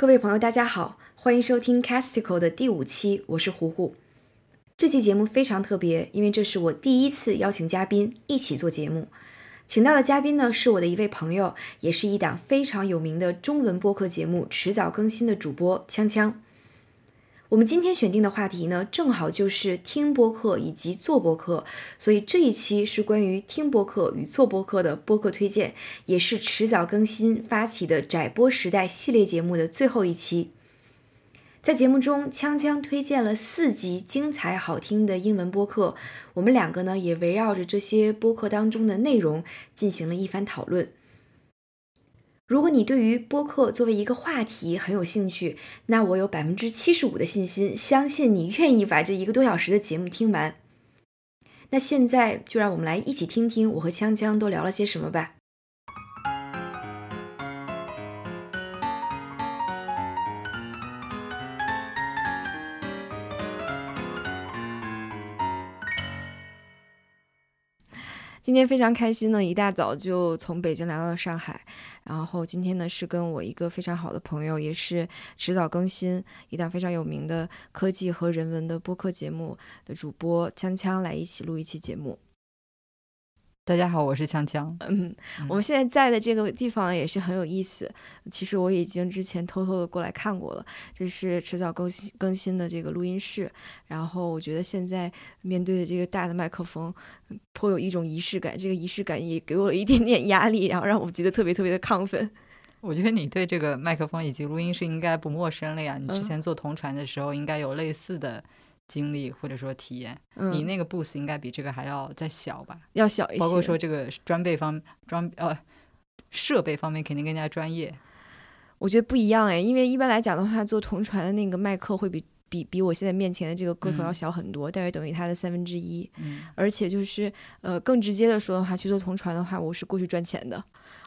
各位朋友，大家好，欢迎收听 Castico 的第五期，我是胡胡。这期节目非常特别，因为这是我第一次邀请嘉宾一起做节目。请到的嘉宾呢，是我的一位朋友，也是一档非常有名的中文播客节目《迟早更新》的主播锵锵。我们今天选定的话题呢，正好就是听播客以及做播客，所以这一期是关于听播客与做播客的播客推荐，也是迟早更新发起的窄播时代系列节目的最后一期。在节目中，锵锵推荐了四集精彩好听的英文播客，我们两个呢也围绕着这些播客当中的内容进行了一番讨论。如果你对于播客作为一个话题很有兴趣，那我有百分之七十五的信心，相信你愿意把这一个多小时的节目听完。那现在就让我们来一起听听我和锵锵都聊了些什么吧。今天非常开心呢，一大早就从北京来到了上海。然后今天呢，是跟我一个非常好的朋友，也是迟早更新一档非常有名的科技和人文的播客节目的主播锵锵来一起录一期节目。大家好，我是锵锵。嗯，我们现在在的这个地方也是很有意思。其实我已经之前偷偷的过来看过了，这是迟早更新更新的这个录音室。然后我觉得现在面对的这个大的麦克风，颇有一种仪式感。这个仪式感也给我了一点点压力，然后让我觉得特别特别的亢奋。我觉得你对这个麦克风以及录音室应该不陌生了呀。你之前做同传的时候，应该有类似的。经历或者说体验，你那个 booth 应该比这个还要再小吧？要小一些。包括说这个装备方装呃设备方面肯定更加专业。我觉得不一样哎，因为一般来讲的话，做同传的那个麦克会比比比我现在面前的这个个头要小很多，大约等于它的三分之一。嗯。而且就是呃更直接的说的话，去做同传的话，我是过去赚钱的。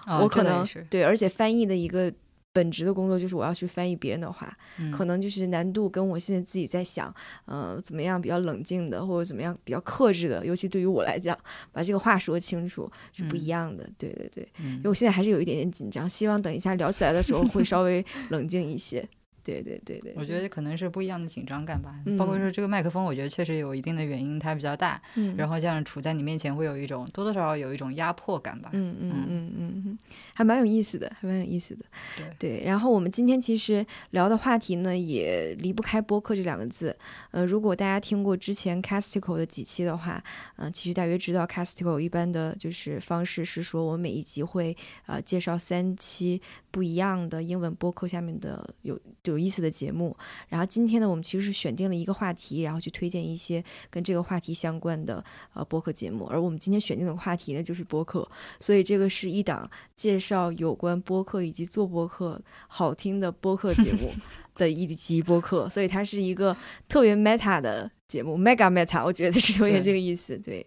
我可能对，而且翻译的一个。本职的工作就是我要去翻译别人的话，可能就是难度跟我现在自己在想，嗯，怎么样比较冷静的，或者怎么样比较克制的，尤其对于我来讲，把这个话说清楚是不一样的。对对对，因为我现在还是有一点点紧张，希望等一下聊起来的时候会稍微冷静一些。对对对对，我觉得可能是不一样的紧张感吧。包括说这个麦克风，我觉得确实有一定的原因，它比较大，然后这样处在你面前会有一种多多少少有一种压迫感吧。嗯嗯嗯嗯嗯，还蛮有意思的，还蛮有意思的。对对，然后我们今天其实聊的话题呢，也离不开播客这两个字。呃，如果大家听过之前 Castico 的几期的话，嗯，其实大约知道 Castico 一般的就是方式是说，我每一集会呃介绍三期不一样的英文播客下面的有。有意思的节目，然后今天呢，我们其实是选定了一个话题，然后去推荐一些跟这个话题相关的呃播客节目。而我们今天选定的话题呢，就是播客，所以这个是一档介绍有关播客以及做播客好听的播客节目 的一集播客，所以它是一个特别 meta 的节目，mega meta，我觉得是有点这个意思。对，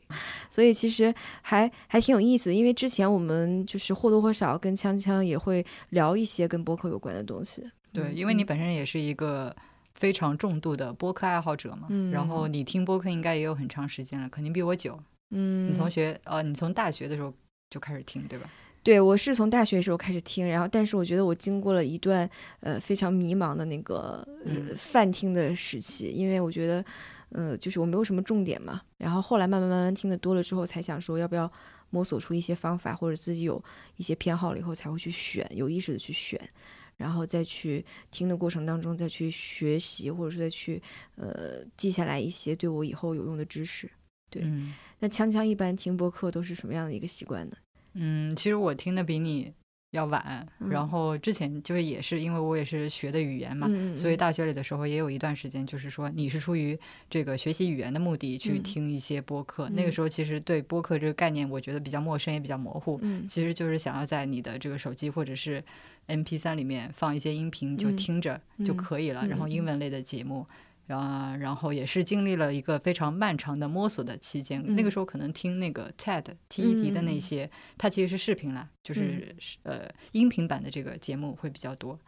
所以其实还还挺有意思，因为之前我们就是或多或少跟锵锵也会聊一些跟播客有关的东西。对，因为你本身也是一个非常重度的播客爱好者嘛，然后你听播客应该也有很长时间了，肯定比我久。嗯，你从学呃，你从大学的时候就开始听，对吧？对，我是从大学的时候开始听，然后但是我觉得我经过了一段呃非常迷茫的那个呃泛听的时期，因为我觉得呃就是我没有什么重点嘛，然后后来慢慢慢慢听的多了之后，才想说要不要摸索出一些方法，或者自己有一些偏好了以后才会去选，有意识的去选。然后再去听的过程当中，再去学习，或者是再去呃记下来一些对我以后有用的知识。对，那锵锵一般听播客都是什么样的一个习惯呢？嗯，其实我听的比你。要晚，然后之前就是也是因为我也是学的语言嘛，所以大学里的时候也有一段时间，就是说你是出于这个学习语言的目的去听一些播客。那个时候其实对播客这个概念，我觉得比较陌生也比较模糊，其实就是想要在你的这个手机或者是 M P 三里面放一些音频就听着就可以了，然后英文类的节目。啊，然后也是经历了一个非常漫长的摸索的期间。那个时候可能听那个 TED TED 的那些，它其实是视频啦，就是呃音频版的这个节目会比较多。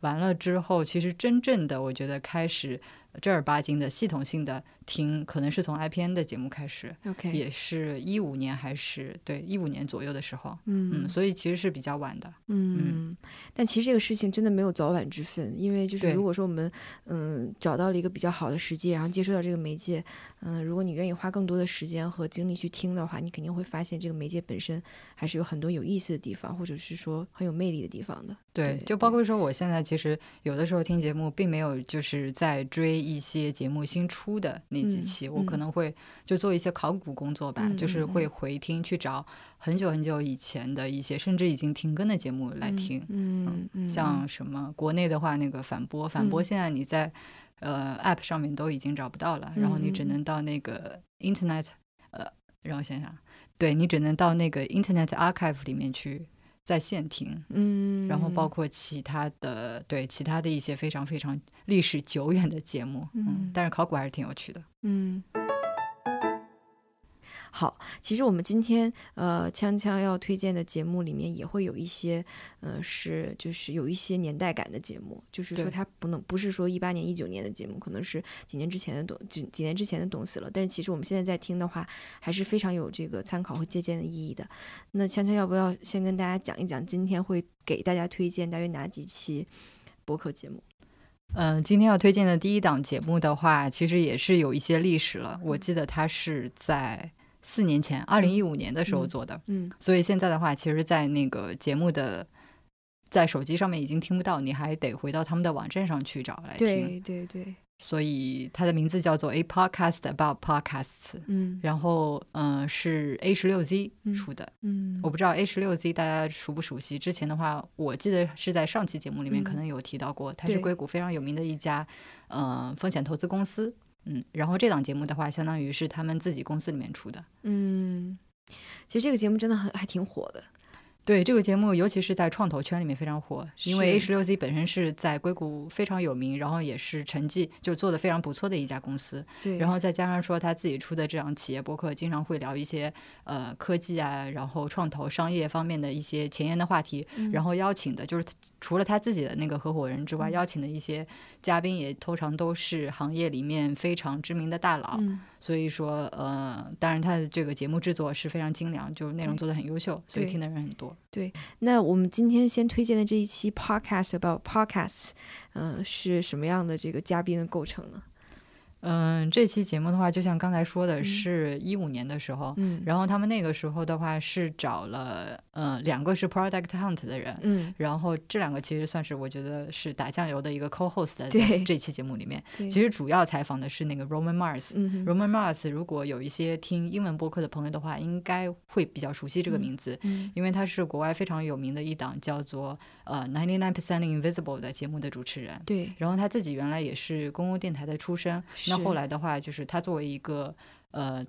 完了之后，其实真正的我觉得开始正儿八经的系统性的听，可能是从 IPN 的节目开始，OK，也是一五年还是对一五年左右的时候，嗯。嗯，所以其实是比较晚的，嗯，但其实这个事情真的没有早晚之分，因为就是如果说我们嗯找到了一个比较好的时机，然后接触到这个媒介，嗯，如果你愿意花更多的时间和精力去听的话，你肯定会发现这个媒介本身还是有很多有意思的地方，或者是说很有魅力的地方的。对，对就包括说我现在其实有的时候听节目，并没有就是在追一些节目新出的那几嗯期，我可嗯。能会就做一些考古工作吧，嗯就是嗯会回听去找很久很久以前的一些甚至已经停更的节目来听。嗯嗯，像什么国内的话，那个反播，反播嗯。现在你在、呃 App 上面都已经找不到了，然后你只能到那个 Internet，呃，让我想想，对你只能到那个 Internet Archive 里面去在线听。嗯，然后包括其他的对其他的一些非常非常历史久远的节目，嗯嗯，但是考古还是挺有趣的。嗯。好，其实我们今天呃，锵锵要推荐的节目里面也会有一些，呃，是就是有一些年代感的节目，就是说它不能不是说一八年、一九年的节目，可能是几年之前的东几几年之前的东西了。但是其实我们现在在听的话，还是非常有这个参考和借鉴的意义的。那锵锵要不要先跟大家讲一讲，今天会给大家推荐大约哪几期播客节目？嗯、今天要推荐的第一档节目的话，其实也是有一些历史了。我记得它是在四年前，二零一五年的时候嗯做的，嗯所以现在的话，其实，在那个节目的在手机上面已经听不到，你还得回到他们的网站上去找来听。对对对，所以它的名字叫做 A Podcast About Podcasts。嗯然后，嗯、是 A 十六 Z 嗯出的，嗯，我不知道 A 十六 Z 大家熟不熟悉？之前的话，我记得是在上期节目里面嗯可能有提到过，它是硅谷非常有名的一家呃风险投资公司。嗯，然后这档节目的话，相当于是他们自己公司里面出的。嗯，其实这个节目真的很还挺火的。对这个节目，尤其是在创投圈里面非常火，因为 A 十六 Z 本身是在硅谷非常有名，然后也是成绩就做的非常不错的一家公司。对，然后再加上说他自己出的这样企业博客，经常会聊一些呃科技啊，然后创投、商业方面的一些前沿的话题，嗯然后邀请的就是除了他自己的那个合伙人之外，嗯邀请的一些嘉宾也通常都是行业里面非常知名的大佬。嗯所以说，呃，当然他的这个节目制作是非常精良，就是内容做的很优秀，所以听的人很多。对那我们今天先推荐的这一期 podcast about podcasts，嗯、是什么样的这个嘉宾的构成呢？嗯，这期节目的话，就像刚才说的，嗯。是一五年的时候，嗯。然后他们那个时候的话是找了呃两个是 Product Hunt 的人，嗯，然后这两个其实算是我觉得是打酱油的一个 co-host 在这期节目里面。其实主要采访的是那个 Roman Mars，嗯，Roman Mars，如果有一些听英文播客的朋友的话，应该会比较熟悉这个嗯名字，嗯。因为他是国外非常有名的一档叫做呃 Ninety Nine Percent Invisible 的节目的主持人。对，然后他自己原来也是公共电台的出身，那后来的话，就是他作为一个呃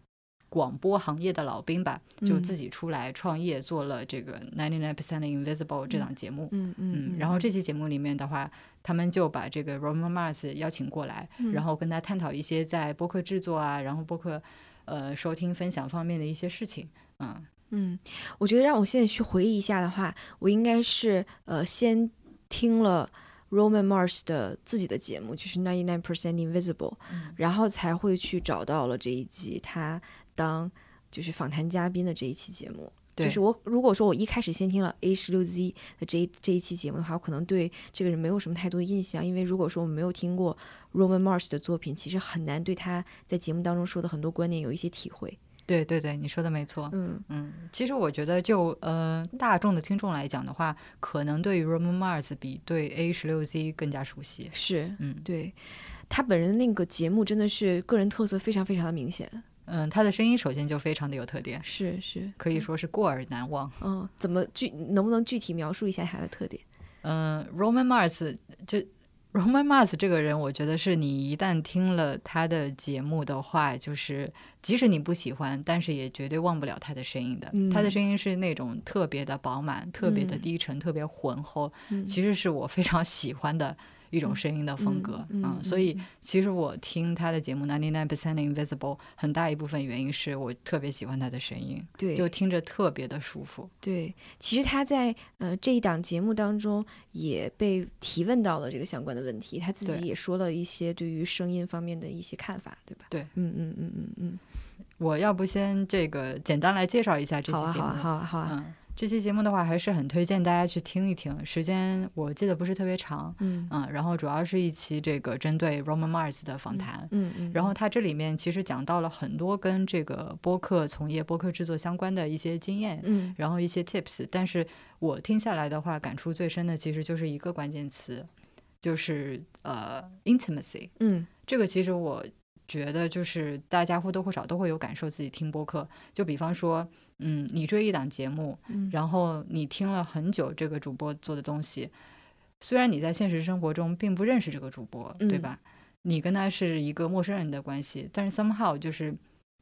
广播行业的老兵吧，就嗯自己出来创业，做了这个 Ninety Nine Percent Invisible 这档节目。嗯嗯嗯，然后这期节目里面的话，他们就把这个 Roman Mars 邀请过来，嗯然后跟他探讨一些在播客制作啊，然后播客呃收听分享方面的一些事情。嗯，嗯，我觉得让我现在去回忆一下的话，我应该是呃先听了 Roman Mars 的自己的节目，就是 Ninety Nine Percent Invisible，、嗯然后才会去找到了这一集他当就是访谈嘉宾的这一期节目。就是我如果说我一开始先听了 A 十六 Z 的这一这一期节目的话，我可能对这个人没有什么太多的印象，因为如果说我没有听过 Roman Mars 的作品，其实很难对他在节目当中说的很多观点有一些体会。对对对，你说的没错。嗯嗯，其实我觉得就呃大众的听众来讲的话，可能对于 Roman Mars 比对 A 十六 Z 更加熟悉。是，嗯对他本人的那个节目真的是个人特色非常非常的明显。嗯，他的声音首先就非常的有特点，是是，可以说是过耳难忘。嗯，怎么具能不能具体描述一下他的特点？嗯，Roman Mars 就 Roman Mars 这个人，我觉得是你一旦听了他的节目的话，就是即使你不喜欢，但是也绝对忘不了他的声音的。他的嗯声音是那种特别的饱满、特别的嗯。低沉、特别浑厚，嗯。其实是我非常喜欢的一种声音的风格，嗯，所以其实我听他的节目《Ninety Nine Percent Invisible》，很大一部分原因是我特别喜欢他的声音，对，就听着特别的舒服。对，其实他在呃这一档节目当中也被提问到了这个相关的问题，他自己也说了一些对于声音方面的一些看法，对吧？对，嗯嗯嗯嗯嗯。我要不先这个简单来介绍一下这期节目，好啊好啊好啊。嗯，这期节目的话还是很推荐大家去听一听，时间我记得不是特别长，嗯。嗯，然后主要是一期这个针对 Roman Mars 的访谈，嗯嗯，然后它这里面其实讲到了很多跟这个播客从业、播客制作相关的一些经验，嗯，然后一些 tips，但是我听下来的话，感触最深的其实就是一个关键词，就是呃 intimacy，嗯，这个其实我。觉得就是大家或多或少都会有感受，自己听播客，就比方说，嗯，你追一档节目，然后你听了很久这个主播做的东西，虽然你在现实生活中并不认识这个主播，对吧？你跟他是一个陌生人的关系，但是 somehow 就是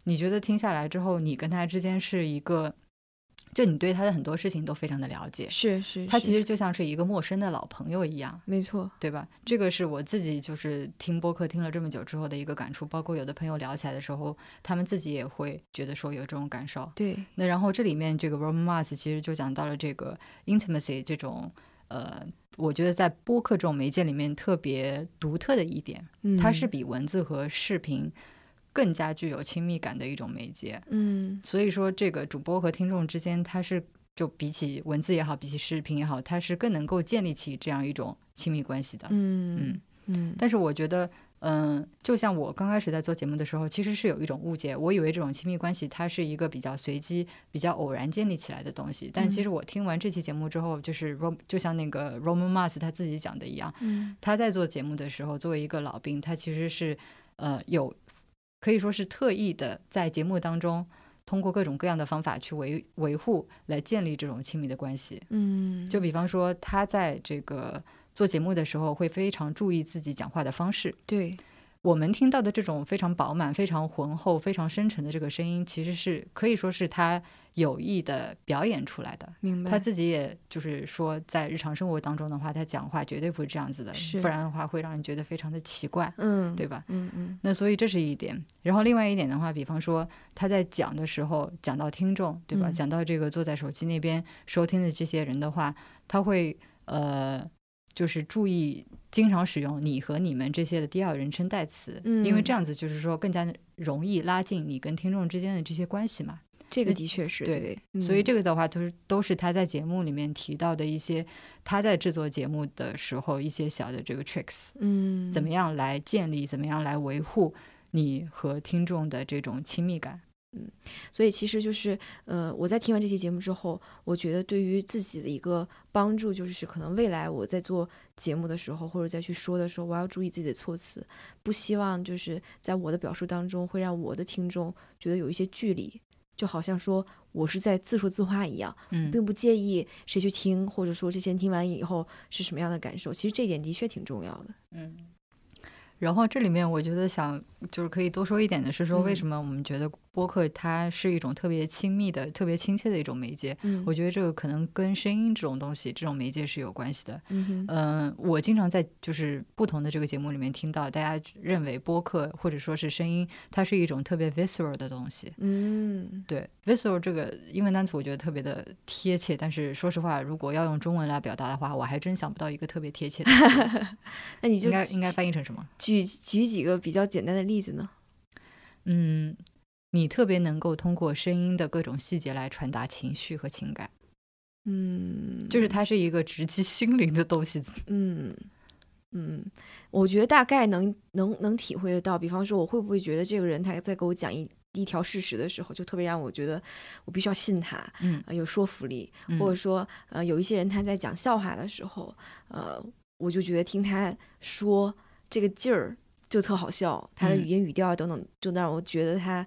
你觉得听下来之后，你跟他之间是一个。就你对他的很多事情都非常的了解，是是，他其实就像是一个陌生的老朋友一样，没错，对吧？这个是我自己就是听播客听了这么久之后的一个感触，包括有的朋友聊起来的时候，他们自己也会觉得说有这种感受。对，那然后这里面这个 Roman Mars 其实就讲到了这个 intimacy 这种，呃，我觉得在播客这种媒介里面特别独特的一点，它是比文字和视频。更加具有亲密感的一种媒介，嗯，所以说这个主播和听众之间，它是就比起文字也好，比起视频也好，它是更能够建立起这样一种亲密关系的，嗯嗯嗯。但是我觉得，嗯，就像我刚开始在做节目的时候，其实是有一种误解，我以为这种亲密关系它是一个比较随机、比较偶然建立起来的东西。但其实我听完这期节目之后，就是 Rom 就像那个 Roman Mars 他自己讲的一样，嗯，他在做节目的时候，作为一个老兵，他其实是呃有。可以说是特意的在节目当中，通过各种各样的方法去维维护，来建立这种亲密的关系。嗯，就比方说他在这个做节目的时候，会非常注意自己讲话的方式。对。我们听到的这种非常饱满、非常浑厚、非常深沉的这个声音，其实是可以说是他有意的表演出来的。明白。他自己也就是说，在日常生活当中的话，他讲话绝对不是这样子的，不然的话会让人觉得非常的奇怪。嗯，对吧？嗯嗯。那所以这是一点。然后另外一点的话，比方说他在讲的时候，讲到听众，对吧？讲到这个坐在手机那边收听的这些人的话，他会呃。就是注意经常使用“你”和“你们”这些的第二人称代词，因为这样子就是说更加容易拉近你跟听众之间的这些关系嘛。这个的确是对，所以这个的话都是都是他在节目里面提到的一些他在制作节目的时候一些小的这个 tricks，嗯，怎么样来建立，怎么样来维护你和听众的这种亲密感。嗯，所以其实就是，呃，我在听完这期节目之后，我觉得对于自己的一个帮助，就是可能未来我在做节目的时候，或者再去说的时候，我要注意自己的措辞，不希望就是在我的表述当中会让我的听众觉得有一些距离，就好像说我是在自说自话一样，嗯，并不介意谁去听，或者说这些听完以后是什么样的感受，其实这点的确挺重要的，嗯。然后这里面我觉得想就是可以多说一点的是说，为什么我们觉得。播客它是一种特别亲密的、特别亲切的一种媒介。嗯，我觉得这个可能跟声音这种东西、这种媒介是有关系的。嗯嗯，我经常在就是不同的这个节目里面听到，大家认为播客或者说是声音，它是一种特别 visceral 的东西。嗯，对，visceral 这个英文单词我觉得特别的贴切，但是说实话，如果要用中文来表达的话，我还真想不到一个特别贴切的词。那你就应该应该翻译成什么？举举几个比较简单的例子呢？嗯。你特别能够通过声音的各种细节来传达情绪和情感，嗯，就是它是一个直击心灵的东西，嗯嗯，我觉得大概能能能体会得到。比方说，我会不会觉得这个人他在给我讲一一条事实的时候，就特别让我觉得我必须要信他，嗯，有说服力，或者说，呃，有一些人他在讲笑话的时候，呃，我就觉得听他说这个劲儿就特好笑，他的语音语调等等，就让我觉得他。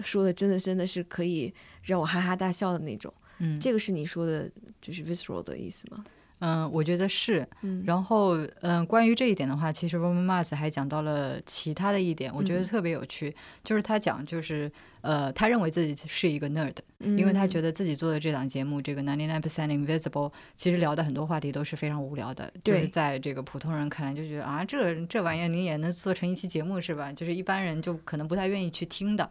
说的真的真的是可以让我哈哈大笑的那种，嗯，这个是你说的，就是 visceral 的意思吗？嗯，我觉得是。嗯，然后，嗯，关于这一点的话，其实 Roman Mars 还讲到了其他的一点，我觉得特别有趣，就是他讲就是。呃，他认为自己是一个 nerd，因为他觉得自己做的这档节目，这个 ninety nine percent invisible，其实聊的很多话题都是非常无聊的，就是在这个普通人看来就觉得啊，这这玩意儿你也能做成一期节目是吧？就是一般人就可能不太愿意去听的，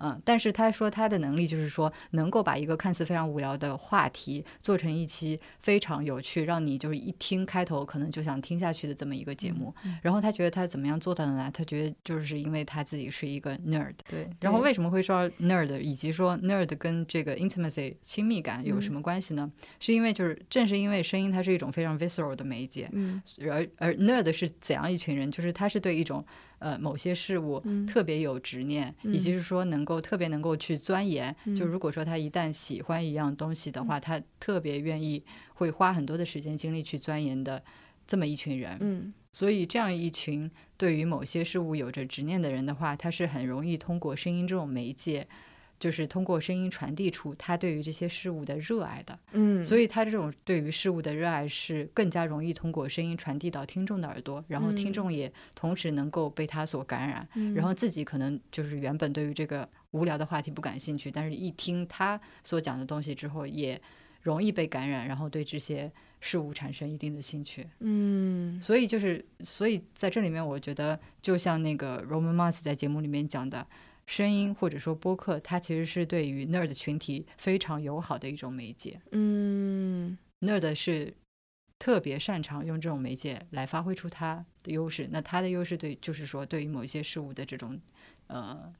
嗯。但是他说他的能力就是说能够把一个看似非常无聊的话题做成一期非常有趣，让你就是一听开头可能就想听下去的这么一个节目。然后他觉得他怎么样做到的呢？他觉得就是因为他自己是一个 nerd，对。然后为什么会说？nerd 以及说 nerd 跟这个 intimacy 亲密感有什么关系呢？是因为就是正是因为声音它是一种非常 visceral 的媒介，嗯，而而 nerd 是怎样一群人？就是他是对一种呃某些事物特别有执念，以及是说能够特别能够去钻研。就如果说他一旦喜欢一样东西的话，他特别愿意会花很多的时间精力去钻研的这么一群人，嗯。所以，这样一群对于某些事物有着执念的人的话，他是很容易通过声音这种媒介，就是通过声音传递出他对于这些事物的热爱的。嗯，所以他这种对于事物的热爱是更加容易通过声音传递到听众的耳朵，然后听众也同时能够被他所感染，然后自己可能就是原本对于这个无聊的话题不感兴趣，但是一听他所讲的东西之后，也容易被感染，然后对这些。事物产生一定的兴趣，嗯，所以就是，所以在这里面，我觉得就像那个 Roman Mars 在节目里面讲的，声音或者说播客，它其实是对于 nerd 群体非常友好的一种媒介，嗯，nerd 是特别擅长用这种媒介来发挥出它的优势，那它的优势对就是说对于某些事物的这种呃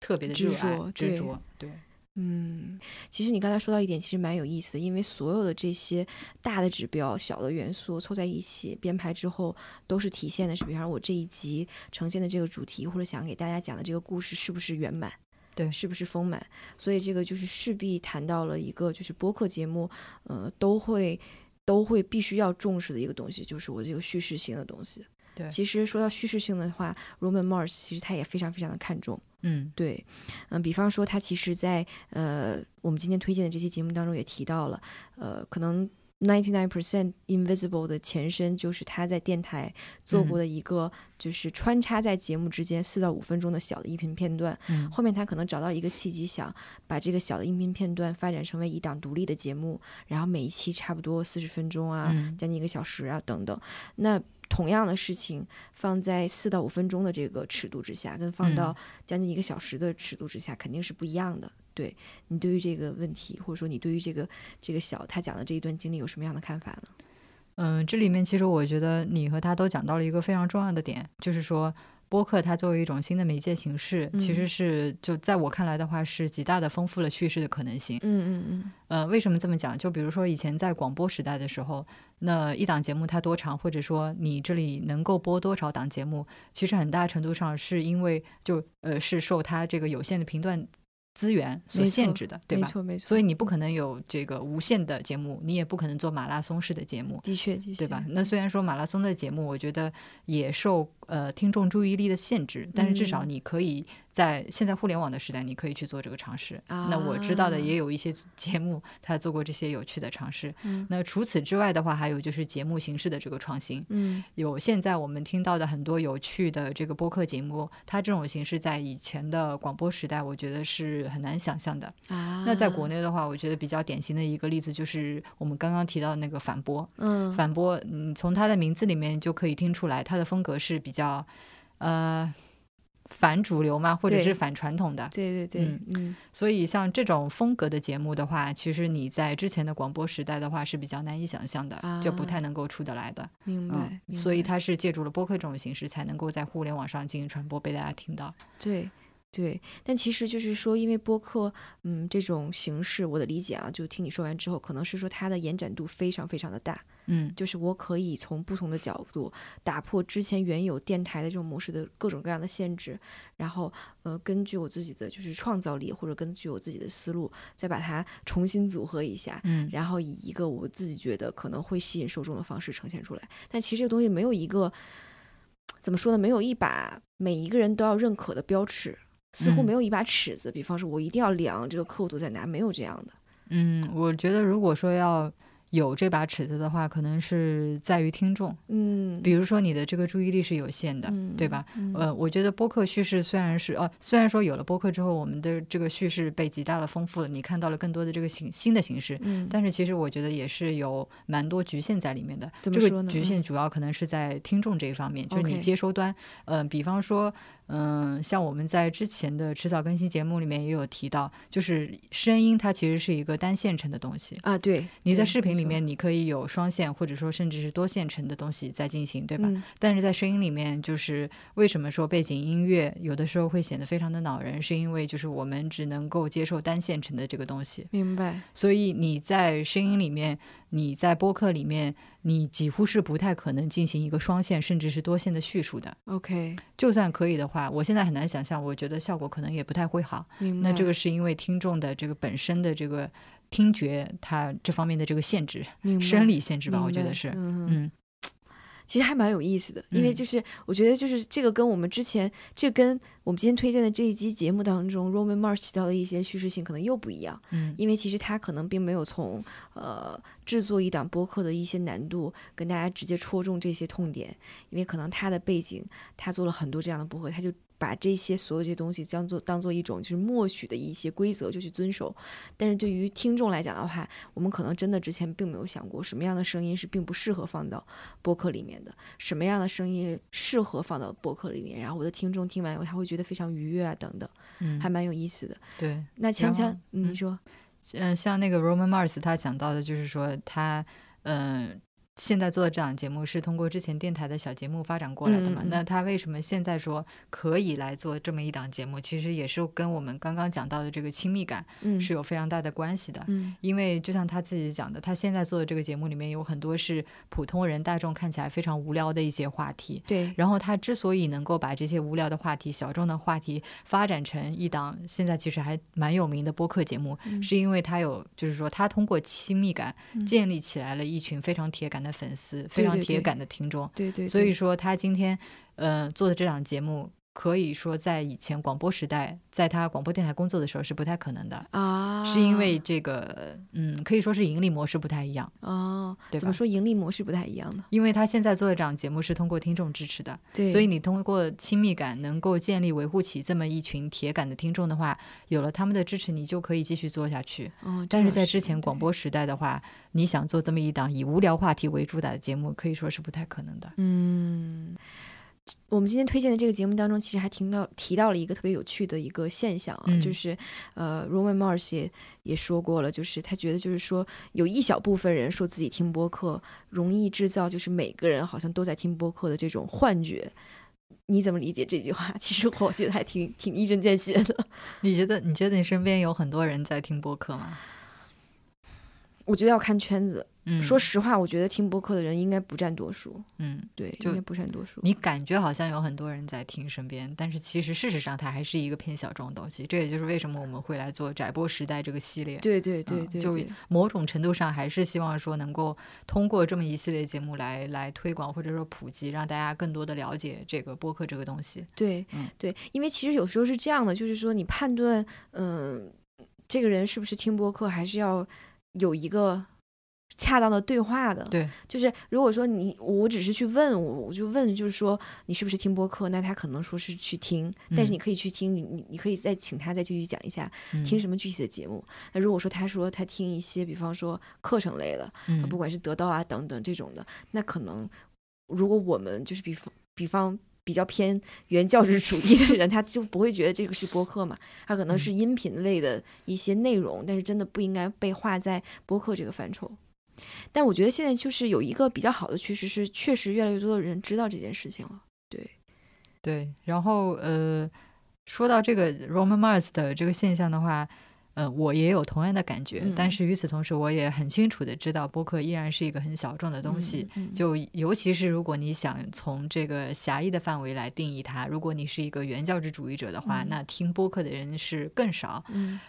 特别的热爱执着，对。嗯，其实你刚才说到一点，其实蛮有意思的，因为所有的这些大的指标、小的元素凑在一起编排之后，都是体现的是，比方说我这一集呈现的这个主题，或者想给大家讲的这个故事是不是圆满，对，是不是丰满。所以这个就是势必谈到了一个就是播客节目，呃，都会都会必须要重视的一个东西，就是我这个叙事性的东西。对，其实说到叙事性的话，Roman Mars 其实他也非常非常的看重。嗯，对，嗯，比方说他其实，在呃我们今天推荐的这期节目当中也提到了，呃，可能 ninety nine percent invisible 的前身就是他在电台做过的一个，就是穿插在节目之间四到五分钟的小的音频片段。嗯，后面他可能找到一个契机，想把这个小的音频片段发展成为一档独立的节目，然后每一期差不多四十分钟啊，将近一个小时啊等等。那同样的事情放在四到五分钟的这个尺度之下，跟放到将近一个小时的尺度之下，肯定是不一样的。对你对于这个问题，或者说你对于这个这个小他讲的这一段经历有什么样的看法呢？嗯，这里面其实我觉得你和他都讲到了一个非常重要的点，就是说。播客它作为一种新的媒介形式，其实是就在我看来的话，是极大的丰富了叙事的可能性。嗯嗯嗯。呃，为什么这么讲？就比如说以前在广播时代的时候，那一档节目它多长，或者说你这里能够播多少档节目，其实很大程度上是因为就呃是受它这个有限的频段。资源所限制的，对吧？没错，没错。所以你不可能有这个无限的节目，你也不可能做马拉松式的节目。的确，的确，对吧？那虽然说马拉松的节目，我觉得也受呃听众注意力的限制，但是至少你可以。在现在互联网的时代，你可以去做这个尝试。那我知道的也有一些节目，他做过这些有趣的尝试。那除此之外的话，还有就是节目形式的这个创新。嗯，有现在我们听到的很多有趣的这个播客节目，它这种形式在以前的广播时代，我觉得是很难想象的。啊，那在国内的话，我觉得比较典型的一个例子就是我们刚刚提到的那个反播。嗯，反播，嗯，从它的名字里面就可以听出来，它的风格是比较，呃。反主流嘛，或者是反传统的，对对对，嗯，所以像这种风格的节目的话，其实你在之前的广播时代的话是比较难以想象的，就不太能够出得来的，明白。所以它是借助了播客这种形式，才能够在互联网上进行传播，被大家听到。对。对，但其实就是说，因为播客，嗯，这种形式，我的理解啊，就听你说完之后，可能是说它的延展度非常非常的大，嗯，就是我可以从不同的角度打破之前原有电台的这种模式的各种各样的限制，然后，呃，根据我自己的就是创造力，或者根据我自己的思路，再把它重新组合一下，嗯，然后以一个我自己觉得可能会吸引受众的方式呈现出来。但其实这个东西没有一个怎么说呢？没有一把每一个人都要认可的标尺。似乎没有一把尺子，比方说，我一定要量这个刻度在哪，没有这样的。嗯，我觉得如果说要有这把尺子的话，可能是在于听众。嗯，比如说你的这个注意力是有限的，对吧？呃，我觉得播客叙事虽然是呃，虽然说有了播客之后，我们的这个叙事被极大的丰富了，你看到了更多的这个形新的形式，嗯，但是其实我觉得也是有蛮多局限在里面的。怎么说呢？局限主要可能是在听众这一方面，就是你接收端，呃，比方说。嗯，像我们在之前的迟早更新节目里面也有提到，就是声音它其实是一个单线程的东西啊。对，你在视频里面你可以有双线或者说甚至是多线程的东西在进行，对吧？但是在声音里面，就是为什么说背景音乐有的时候会显得非常的恼人，是因为就是我们只能够接受单线程的这个东西。明白。所以你在声音里面。你在播客里面，你几乎是不太可能进行一个双线甚至是多线的叙述的。OK，就算可以的话，我现在很难想象，我觉得效果可能也不太会好。那这个是因为听众的这个本身的这个听觉，它这方面的这个限制，生理限制吧，我觉得是，嗯。其实还蛮有意思的，因为就是我觉得就是这个跟我们之前这跟我们今天推荐的这一期节目当中，Roman Mars 提到的一些叙事性可能又不一样。嗯，因为其实他可能并没有从呃制作一档播客的一些难度跟大家直接戳中这些痛点，因为可能他的背景，他做了很多这样的播客，他就。把这些所有这些东西当做当做一种就是默许的一些规则就去遵守，但是对于听众来讲的话，我们可能真的之前并没有想过什么样的声音是并不适合放到播客里面的，什么样的声音适合放到播客里面，然后我的听众听完以后他会觉得非常愉悦啊等等，嗯，还蛮有意思的。对，那强强，你说，嗯，像那个 Roman Mars 他讲到的就是说他，嗯。现在做的这档节目是通过之前电台的小节目发展过来的嘛？那他为什么现在说可以来做这么一档节目？其实也是跟我们刚刚讲到的这个亲密感是有非常大的关系的。嗯，因为就像他自己讲的，他现在做的这个节目里面有很多是普通人大众看起来非常无聊的一些话题。对。然后他之所以能够把这些无聊的话题、小众的话题发展成一档现在其实还蛮有名的播客节目，是因为他有就是说他通过亲密感建立起来了一群非常铁杆。的粉丝非常铁杆的听众，对对，所以说他今天呃做的这档节目。可以说，在以前广播时代，在他广播电台工作的时候是不太可能的啊，是因为这个，嗯，可以说是盈利模式不太一样哦。对，怎么说盈利模式不太一样呢？因为他现在做的这档节目是通过听众支持的，对，所以你通过亲密感能够建立维护起这么一群铁杆的听众的话，有了他们的支持，你就可以继续做下去。哦，但是在之前广播时代的话，你想做这么一档以无聊话题为主打的节目，可以说是不太可能的。嗯。我们今天推荐的这个节目当中，其实还听到提到了一个特别有趣的一个现象啊，就是呃，Roman Mars 也也说过了，就是他觉得就是说有一小部分人说自己听播客，容易制造就是每个人好像都在听播客的这种幻觉。你怎么理解这句话？其实我觉得还挺挺一针见血的。你觉得你觉得你身边有很多人在听播客吗？我觉得要看圈子。嗯，说实话，我觉得听播客的人应该不占多数。嗯，对，应该不占多数。你感觉好像有很多人在听身边，但是其实事实上它还是一个偏小众的东西。这也就是为什么我们会来做窄播时代这个系列。对对对对，就某种程度上还是希望说能够通过这么一系列节目来来推广或者说普及，让大家更多的了解这个播客这个东西。对，嗯，对，因为其实有时候是这样的，就是说你判断，嗯，这个人是不是听播客，还是要有一个。恰当的对话的，对，就是如果说你我只是去问我，我就问，就是说你是不是听播客？那他可能说是去听，但是你可以去听，你你你可以再请他再继续讲一下听什么具体的节目。那如果说他说他听一些，比方说课程类的，不管是得到啊等等这种的，那可能如果我们就是比方比方比较偏原教旨主义的人，他就不会觉得这个是播客嘛，他可能是音频类的一些内容，但是真的不应该被划在播客这个范畴。但我觉得现在就是有一个比较好的趋势，是确实越来越多的人知道这件事情了。对，对。然后呃，说到这个 Roman Mars 的这个现象的话。呃，我也有同样的感觉，但是与此同时，我也很清楚的知道，播客依然是一个很小众的东西。就尤其是如果你想从这个狭义的范围来定义它，如果你是一个原教旨主义者的话，那听播客的人是更少。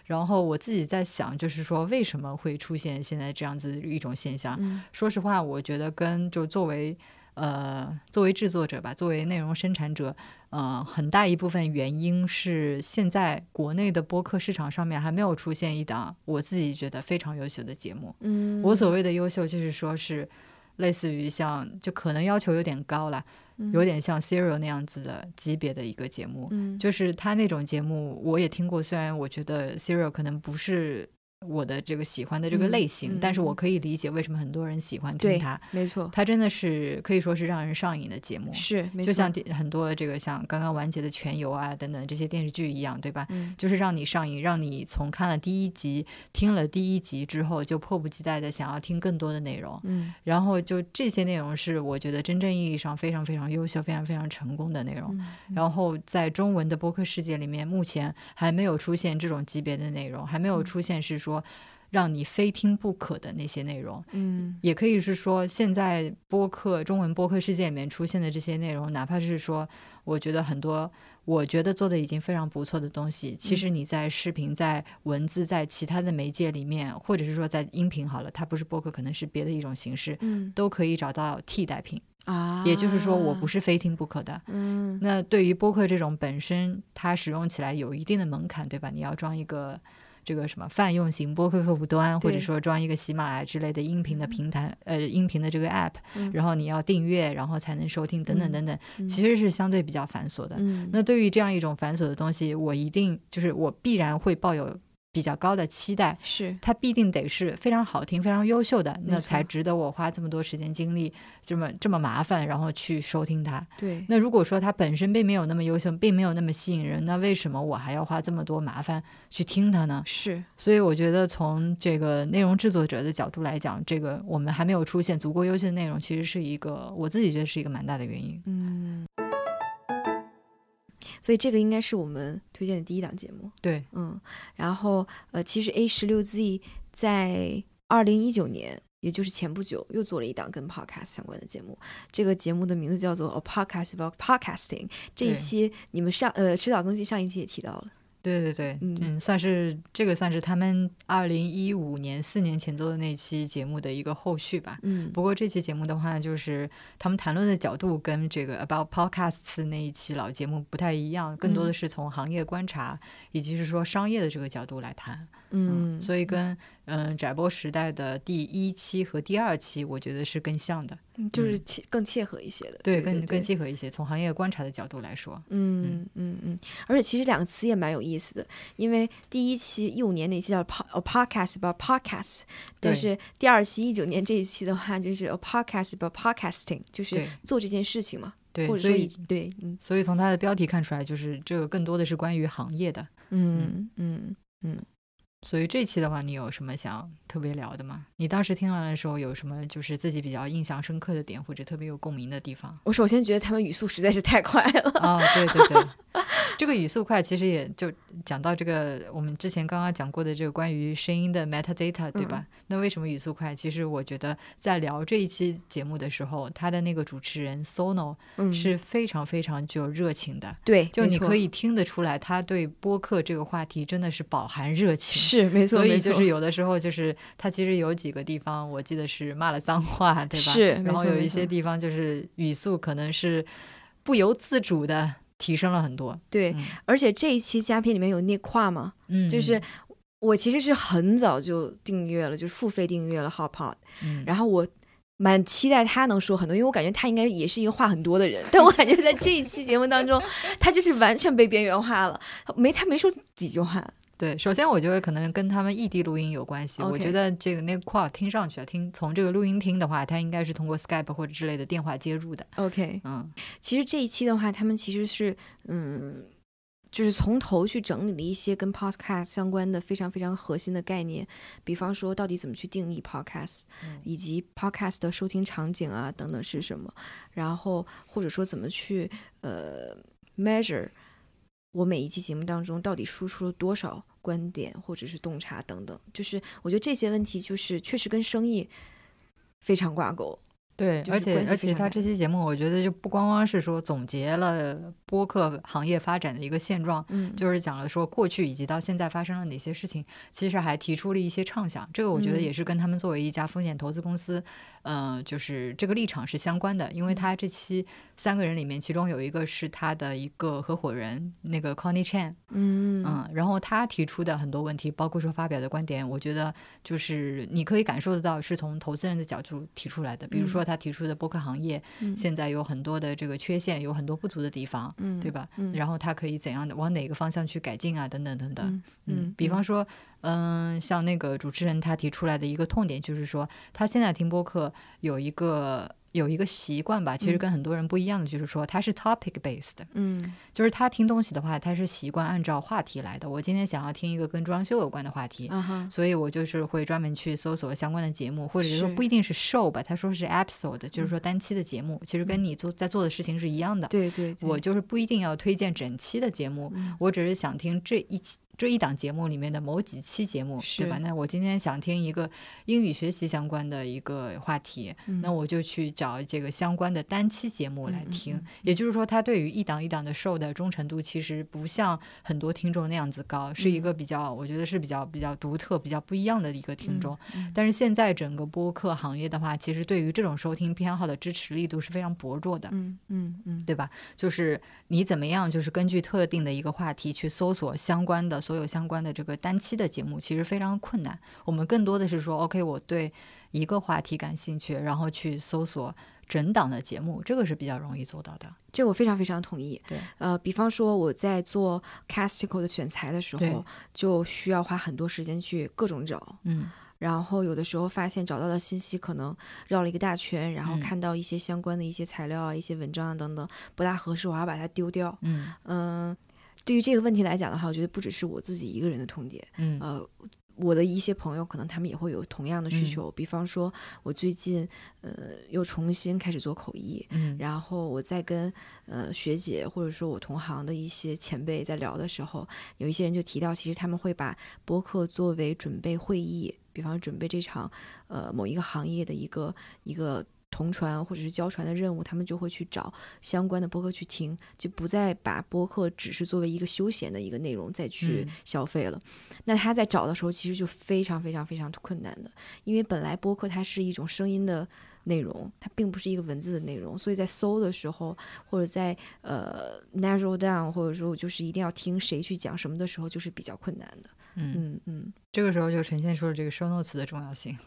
然后我自己在想，就是说为什么会出现现在这样子一种现象？说实话，我觉得跟就作为。呃，作为制作者吧，作为内容生产者，呃，很大一部分原因是现在国内的播客市场上面还没有出现一档我自己觉得非常优秀的节目。嗯，我所谓的优秀，就是说是类似于像，就可能要求有点高了，有点像 Serial 那样子的级别的一个节目。嗯，就是他那种节目，我也听过，虽然我觉得 Serial 可能不是。我的这个喜欢的这个类型，但是我可以理解为什么很多人喜欢听它。没错，它真的是可以说是让人上瘾的节目。是，就像很多这个像刚刚完结的《全游》啊等等这些电视剧一样，对吧？嗯，就是让你上瘾，让你从看了第一集、听了第一集之后，就迫不及待的想要听更多的内容。嗯，然后就这些内容是我觉得真正意义上非常非常优秀、非常非常成功的内容。然后在中文的播客世界里面，目前还没有出现这种级别的内容，还没有出现是说。让你非听不可的那些内容，嗯，也可以是说，现在播客中文播客世界里面出现的这些内容，哪怕是说，我觉得很多，我觉得做的已经非常不错的东西，其实你在视频、在文字、在其他的媒介里面，或者是说在音频好了，它不是播客，可能是别的一种形式，嗯，都可以找到替代品啊。也就是说，我不是非听不可的。嗯，那对于播客这种本身，它使用起来有一定的门槛，对吧？你要装一个。这个什么泛用型播客客户端，或者说装一个喜马拉雅之类的音频的平台，呃，音频的这个 app，然后你要订阅，然后才能收听，等等等等，其实是相对比较繁琐的。那对于这样一种繁琐的东西，我一定就是我必然会抱有。比较高的期待是，它必定得是非常好听、非常优秀的，那才值得我花这么多时间精力，这么这么麻烦，然后去收听它。对。那如果说它本身并没有那么优秀，并没有那么吸引人，那为什么我还要花这么多麻烦去听它呢？是。所以我觉得从这个内容制作者的角度来讲，这个我们还没有出现足够优秀的内容，其实是一个我自己觉得是一个蛮大的原因。嗯。所以这个应该是我们推荐的第一档节目。对，嗯，然后呃，其实 A 十六 Z 在二零一九年，也就是前不久，又做了一档跟 Podcast 相关的节目。这个节目的名字叫做 A Podcast About Podcasting。这一期你们上呃迟早更新上一期也提到了。对对对，嗯，算是这个算是他们二零一五年四年前做的那期节目的一个后续吧。嗯，不过这期节目的话，就是他们谈论的角度跟这个 About Podcasts 那一期老节目不太一样，更多的是从行业观察以及是说商业的这个角度来谈。嗯，所以跟嗯窄播时代的第一期和第二期，我觉得是更像的，就是切更切合一些的，对，更更切合一些。从行业观察的角度来说，嗯嗯嗯，而且其实两个词也蛮有意思的，因为第一期一五年那期叫 podcast about podcast，但是第二期一九年这一期的话就是 a podcast about podcasting，就是做这件事情嘛，对，或者说对，嗯，所以从它的标题看出来，就是这个更多的是关于行业的，嗯嗯嗯。所以这期的话，你有什么想特别聊的吗？你当时听完的时候有什么就是自己比较印象深刻的点，或者特别有共鸣的地方？我首先觉得他们语速实在是太快了。哦，对对对，这个语速快，其实也就讲到这个我们之前刚刚讲过的这个关于声音的 metadata，对吧？那为什么语速快？其实我觉得在聊这一期节目的时候，他的那个主持人 Sono 是非常非常具有热情的。对，就你可以听得出来，他对播客这个话题真的是饱含热情。是没错，所以就是有的时候就是他其实有几个地方，我记得是骂了脏话，对吧？是，然后有一些地方就是语速可能是不由自主的提升了很多。对，而且这一期嘉宾里面有那跨嘛，嗯，就是我其实是很早就订阅了，就是付费订阅了嗯，然后我蛮期待他能说很多，因为我感觉他应该也是一个话很多的人，但我感觉在这一期节目当中，他就是完全被边缘化了，没他没说几句话。对，首先我觉得可能跟他们异地录音有关系。我觉得这个那个话听上去啊，听从这个录音听的话，他应该是通过 Skype 或者之类的电话接入的。OK，嗯，其实这一期的话，他们其实是嗯，就是从头去整理了一些跟 Podcast 相关的非常非常核心的概念，比方说到底怎么去定义 Podcast，以及 Podcast 的收听场景啊等等是什么，然后或者说怎么去呃 measure 我每一期节目当中到底输出了多少。观点或者是洞察等等，就是我觉得这些问题就是确实跟生意非常挂钩。对，而且而且他这期节目，我觉得就不光光是说总结了播客行业发展的一个现状，嗯，就是讲了说过去以及到现在发生了哪些事情，其实还提出了一些畅想。这个我觉得也是跟他们作为一家风险投资公司。嗯，就是这个立场是相关的，因为他这期三个人里面，其中有一个是他的一个合伙人，那个 Connie Chan，嗯。嗯，然后他提出的很多问题，包括说发表的观点，我觉得就是你可以感受得到是从投资人的角度提出来的。比如说他提出的播客行业现在有很多的这个缺陷，有很多不足的地方，嗯，对吧？嗯，然后他可以怎样的往哪个方向去改进啊，等等等等，嗯，比方说。嗯，像那个主持人他提出来的一个痛点，就是说他现在听播客有一个有一个习惯吧，其实跟很多人不一样的，就是说他是 topic based，嗯，就是他听东西的话，他是习惯按照话题来的。我今天想要听一个跟装修有关的话题，所以我就是会专门去搜索相关的节目，或者是说不一定是 show 吧，他说是 episode，就是说单期的节目，其实跟你做在做的事情是一样的。对对，我就是不一定要推荐整期的节目，我只是想听这一期。这一档节目里面的某几期节目，对吧？那我今天想听一个英语学习相关的一个话题，那我就去找这个相关的单期节目来听。也就是说，他对于一档一档的 show 的忠诚度，其实不像很多听众那样子高，是一个比较，我觉得是比较比较独特、比较不一样的一个听众。但是现在整个播客行业的话，其实对于这种收听偏好的支持力度是非常薄弱的。嗯嗯嗯，对吧？就是你怎么样，就是根据特定的一个话题去搜索相关的。所有相关的这个单期的节目其实非常困难。我们更多的是说，OK，我对一个话题感兴趣，然后去搜索整档的节目，这个是比较容易做到的。这我非常非常同意。对，呃，比方说我在做 Castico 的选材的时候，就需要花很多时间去各种找。嗯，然后有的时候发现找到的信息可能绕了一个大圈，然后看到一些相关的一些材料啊、一些文章啊等等不大合适，我要把它丢掉。嗯嗯。对于这个问题来讲的话，我觉得不只是我自己一个人的痛点，嗯，呃，我的一些朋友可能他们也会有同样的需求。比方说，我最近呃又重新开始做口译，嗯，然后我在跟呃学姐或者说我同行的一些前辈在聊的时候，有一些人就提到，其实他们会把播客作为准备会议，比方准备这场呃某一个行业的一个一个。同传或者是交传的任务，他们就会去找相关的播客去听，就不再把播客只是作为一个休闲的一个内容再去消费了。那他在找的时候，其实就非常非常非常困难的，因为本来播客它是一种声音的内容，它并不是一个文字的内容，所以在搜的时候，或者在呃 narrow down，或者说我就是一定要听谁去讲什么的时候，就是比较困难的。嗯嗯嗯，这个时候就呈现出了这个收 notes 的重要性。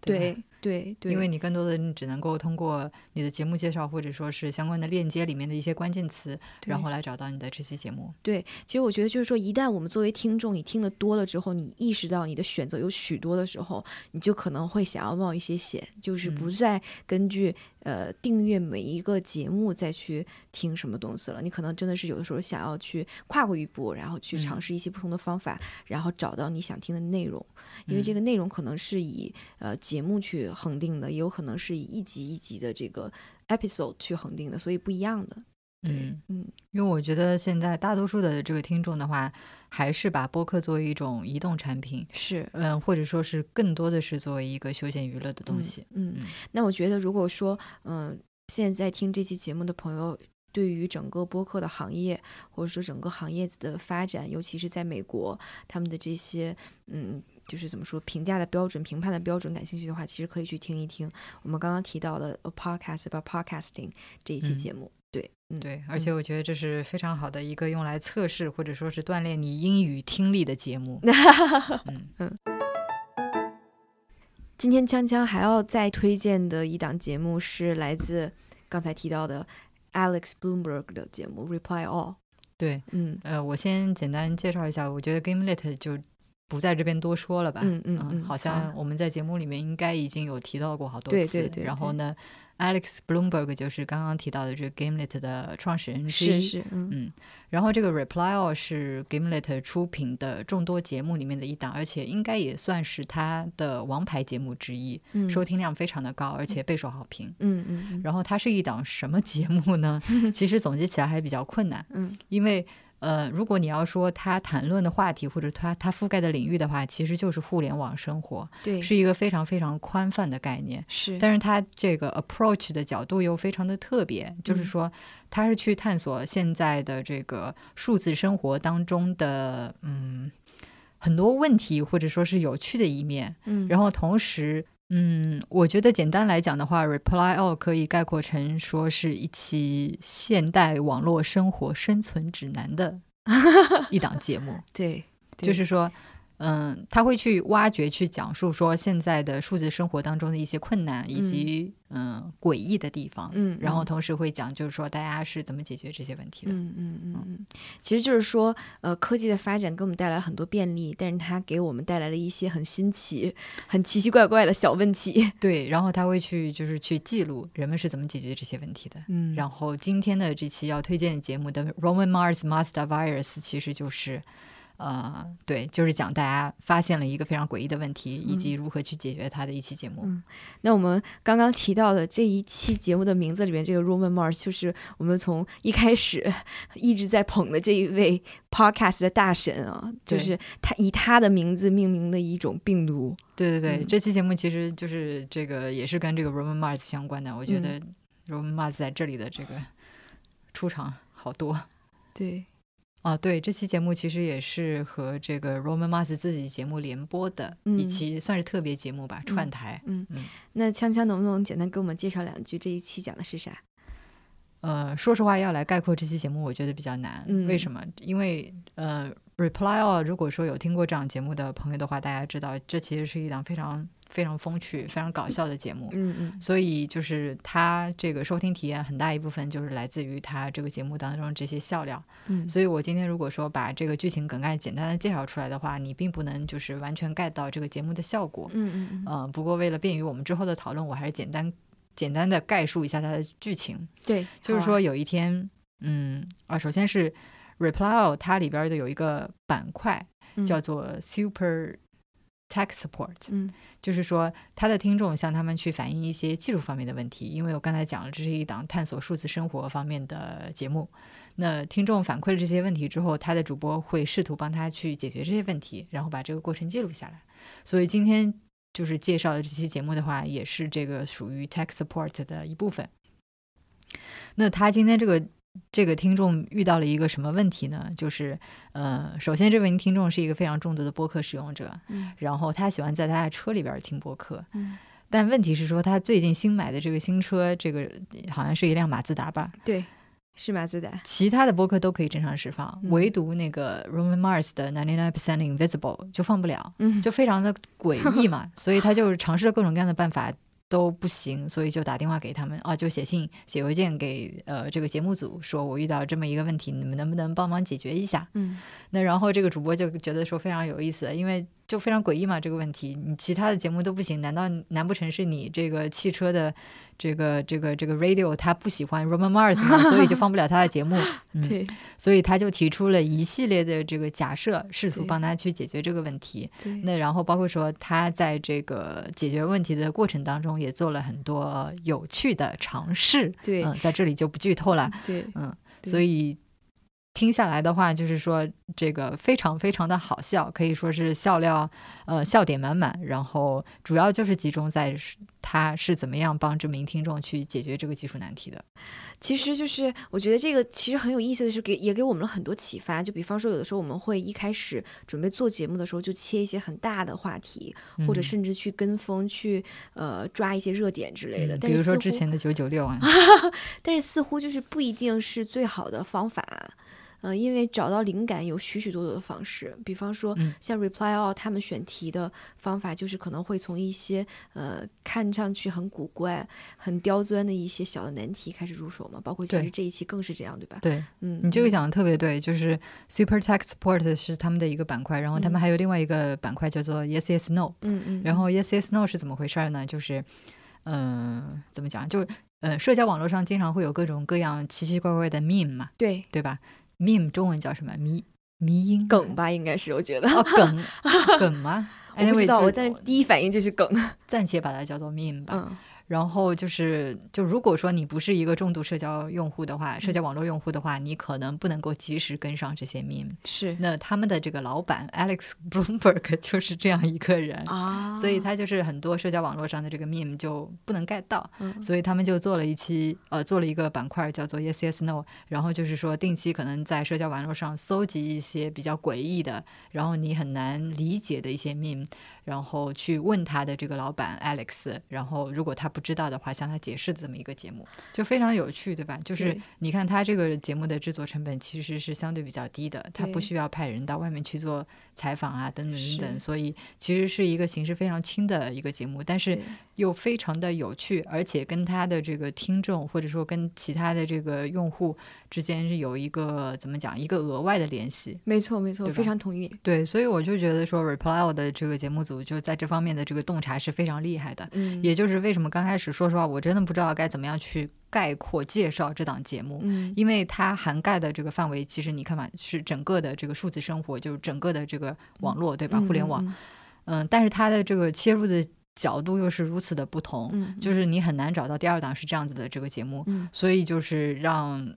对对对，因为你更多的你只能够通过你的节目介绍或者说是相关的链接里面的一些关键词，然后来找到你的这期节目。对，其实我觉得就是说，一旦我们作为听众，你听的多了之后，你意识到你的选择有许多的时候，你就可能会想要冒一些险，就是不再根据。呃，订阅每一个节目再去听什么东西了。你可能真的是有的时候想要去跨过一步，然后去尝试一些不同的方法，然后找到你想听的内容。因为这个内容可能是以呃节目去恒定的，也有可能是以一集一集的这个 episode 去恒定的，所以不一样的。嗯嗯，因为我觉得现在大多数的这个听众的话，还是把播客作为一种移动产品，是嗯，或者说是更多的是作为一个休闲娱乐的东西。嗯，那我觉得如果说嗯，现在听这期节目的朋友，对于整个播客的行业，或者说整个行业的发展，尤其是在美国，他们的这些嗯，就是怎么说评价的标准、评判的标准感兴趣的话，其实可以去听一听我们刚刚提到的《A Podcast About Podcasting》这一期节目。对，嗯，对，而且我觉得这是非常好的一个用来测试或者说是锻炼你英语听力的节目。嗯嗯。今天锵锵还要再推荐的一档节目是来自刚才提到的 Alex Bloomberg 的节目《Reply All》。对，嗯，呃，我先简单介绍一下，我觉得 Gamelet 就不在这边多说了吧。嗯嗯嗯，好像我们在节目里面应该已经有提到过好多次。对对对。然后呢？Alex Bloomberg 就是刚刚提到的这个 Gamelet 的创始人之一，是是嗯，然后这个 Reply All 是 Gamelet 出品的众多节目里面的一档，而且应该也算是他的王牌节目之一，收听量非常的高，而且备受好评。嗯嗯。然后它是一档什么节目呢？其实总结起来还比较困难，嗯，因为呃，如果你要说他谈论的话题或者他他覆盖的领域的话，其实就是互联网生活，对，是一个非常非常宽泛的概念。是，但是他这个 approach 的角度又非常的特别，就是说他是去探索现在的这个数字生活当中的嗯很多问题，或者说是有趣的一面。嗯，然后同时。嗯，我觉得简单来讲的话，Reply All 可以概括成说是一期现代网络生活生存指南的 一档节目。对，就是说。嗯，他会去挖掘、去讲述说现在的数字生活当中的一些困难以及嗯诡异的地方，嗯，然后同时会讲就是说大家是怎么解决这些问题的，嗯嗯嗯嗯，其实就是说呃科技的发展给我们带来很多便利，但是它给我们带来了一些很新奇、很奇奇怪怪的小问题，对，然后他会去就是去记录人们是怎么解决这些问题的，嗯，然后今天的这期要推荐的节目的 Roman Mars Master Virus 其实就是。呃，对，就是讲大家发现了一个非常诡异的问题，以及如何去解决它的一期节目。嗯，那我们刚刚提到的这一期节目的名字里面，这个 Roman Mars 就是我们从一开始 一直在捧的这一位 Podcast 的大神啊，就是他以他的名字命名的一种病毒。对对对，这期节目其实就是这个也是跟这个 Roman Mars 相关的。我觉得 Roman Mars 在这里的这个出场好多。对。啊，对，这期节目其实也是和这个 Roman Mars 自己节目联播的一期，算是特别节目吧，串台。嗯嗯，那锵锵能不能简单给我们介绍两句？这一期讲的是啥？呃，说实话，要来概括这期节目，我觉得比较难。为什么？因为呃，Reply All，如果说有听过这档节目的朋友的话，大家知道，这其实是一档非常。非常风趣、非常搞笑的节目，嗯嗯，所以就是它这个收听体验很大一部分就是来自于它这个节目当中这些笑料，嗯，所以我今天如果说把这个剧情梗概简单的介绍出来的话，你并不能就是完全 get 到这个节目的效果，嗯嗯嗯，不过为了便于我们之后的讨论，我还是简单简单的概述一下它的剧情，对，就是说有一天，嗯啊，首先是 Reply 它里边的有一个板块叫做 Super。Tech support，嗯，就是说他的听众向他们去反映一些技术方面的问题，因为我刚才讲了，这是一档探索数字生活方面的节目。那听众反馈了这些问题之后，他的主播会试图帮他去解决这些问题，然后把这个过程记录下来。所以今天就是介绍的这期节目的话，也是这个属于 Tech support 的一部分。那他今天这个。这个听众遇到了一个什么问题呢？就是，呃，首先这位听众是一个非常重度的播客使用者，嗯，然后他喜欢在他的车里边听播客，嗯，但问题是说他最近新买的这个新车，这个好像是一辆马自达吧？对，是马自达。其他的播客都可以正常释放，唯独那个 Roman Mars 的 Ninety Nine Percent Invisible 就放不了，嗯，就非常的诡异嘛，所以他就尝试了各种各样的办法。都不行，所以就打电话给他们啊，就写信、写邮件给呃这个节目组，说我遇到这么一个问题，你们能不能帮忙解决一下？嗯，那然后这个主播就觉得说非常有意思，因为就非常诡异嘛，这个问题你其他的节目都不行，难道难不成是你这个汽车的？这个这个这个 radio 他不喜欢 Roman Mars 嘛，所以就放不了他的节目。对，所以他就提出了一系列的这个假设，试图帮他去解决这个问题。那然后包括说他在这个解决问题的过程当中，也做了很多有趣的尝试。对，嗯，在这里就不剧透了。对，嗯，所以。听下来的话，就是说这个非常非常的好笑，可以说是笑料，呃，笑点满满。然后主要就是集中在他是怎么样帮这名听众去解决这个技术难题的。其实就是我觉得这个其实很有意思的是，给也给我们了很多启发。就比方说，有的时候我们会一开始准备做节目的时候，就切一些很大的话题，或者甚至去跟风去呃抓一些热点之类的。比如说之前的九九六啊，但是似乎就是不一定是最好的方法。嗯，因为找到灵感有许许多多的方式，比方说像 Reply All 他们选题的方法，就是可能会从一些呃看上去很古怪、很刁钻的一些小的难题开始入手嘛。包括其实这一期更是这样，对吧？对，嗯，你这个讲的特别对，就是 Super Text Support 是他们的一个板块，然后他们还有另外一个板块叫做 Yes Yes No，嗯嗯，然后 Yes Yes No 是怎么回事呢？就是嗯，怎么讲？就呃，社交网络上经常会有各种各样奇奇怪怪的 meme 嘛，对对吧？meme 中文叫什么？迷迷音梗吧，应该是我觉得哦，梗梗吗？我不知道，我但是第一反应就是梗，暂且把它叫做 meme 吧。嗯，然后就是，就如果说你不是一个重度社交用户的话，社交网络用户的话，你可能不能够及时跟上这些 meme。是，那他们的这个老板 Alex Bloomberg 就是这样一个人啊，所以他就是很多社交网络上的这个 meme 就不能 get 到，所以他们就做了一期，呃，做了一个板块叫做 Yes Yes No，然后就是说定期可能在社交网络上搜集一些比较诡异的，然后你很难理解的一些 meme。然后去问他的这个老板 Alex，然后如果他不知道的话，向他解释的这么一个节目，就非常有趣，对吧？就是你看他这个节目的制作成本其实是相对比较低的，他不需要派人到外面去做采访啊，等等等等，所以其实是一个形式非常轻的一个节目，但是又非常的有趣，而且跟他的这个听众或者说跟其他的这个用户之间是有一个怎么讲一个额外的联系。没错，没错，非常同意。对，所以我就觉得说 Reply 的这个节目组。就在这方面的这个洞察是非常厉害的，嗯，也就是为什么刚开始说实话，我真的不知道该怎么样去概括介绍这档节目，嗯，因为它涵盖的这个范围，其实你看嘛，是整个的这个数字生活，就是整个的这个网络，对吧？互联网，嗯，但是它的这个切入的角度又是如此的不同，嗯，就是你很难找到第二档是这样子的这个节目，嗯，所以就是让。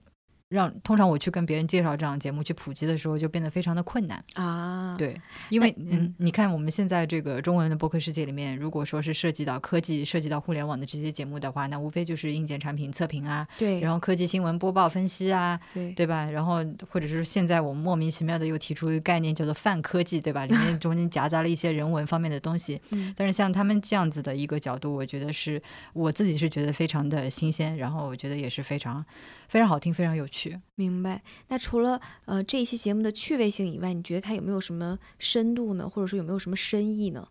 让通常我去跟别人介绍这样节目去普及的时候，就变得非常的困难啊。对，因为嗯，你看我们现在这个中文的播客世界里面，如果说是涉及到科技、涉及到互联网的这些节目的话，那无非就是硬件产品测评啊，对，然后科技新闻播报分析啊，对，对吧？然后或者是现在我们莫名其妙的又提出一个概念叫做泛科技，对吧？里面 中间夹杂了一些人文方面的东西。嗯，但是像他们这样子的一个角度，我觉得是我自己是觉得非常的新鲜，然后我觉得也是非常。非常好听，非常有趣。明白。那除了呃这一期节目的趣味性以外，你觉得它有没有什么深度呢？或者说有没有什么深意呢？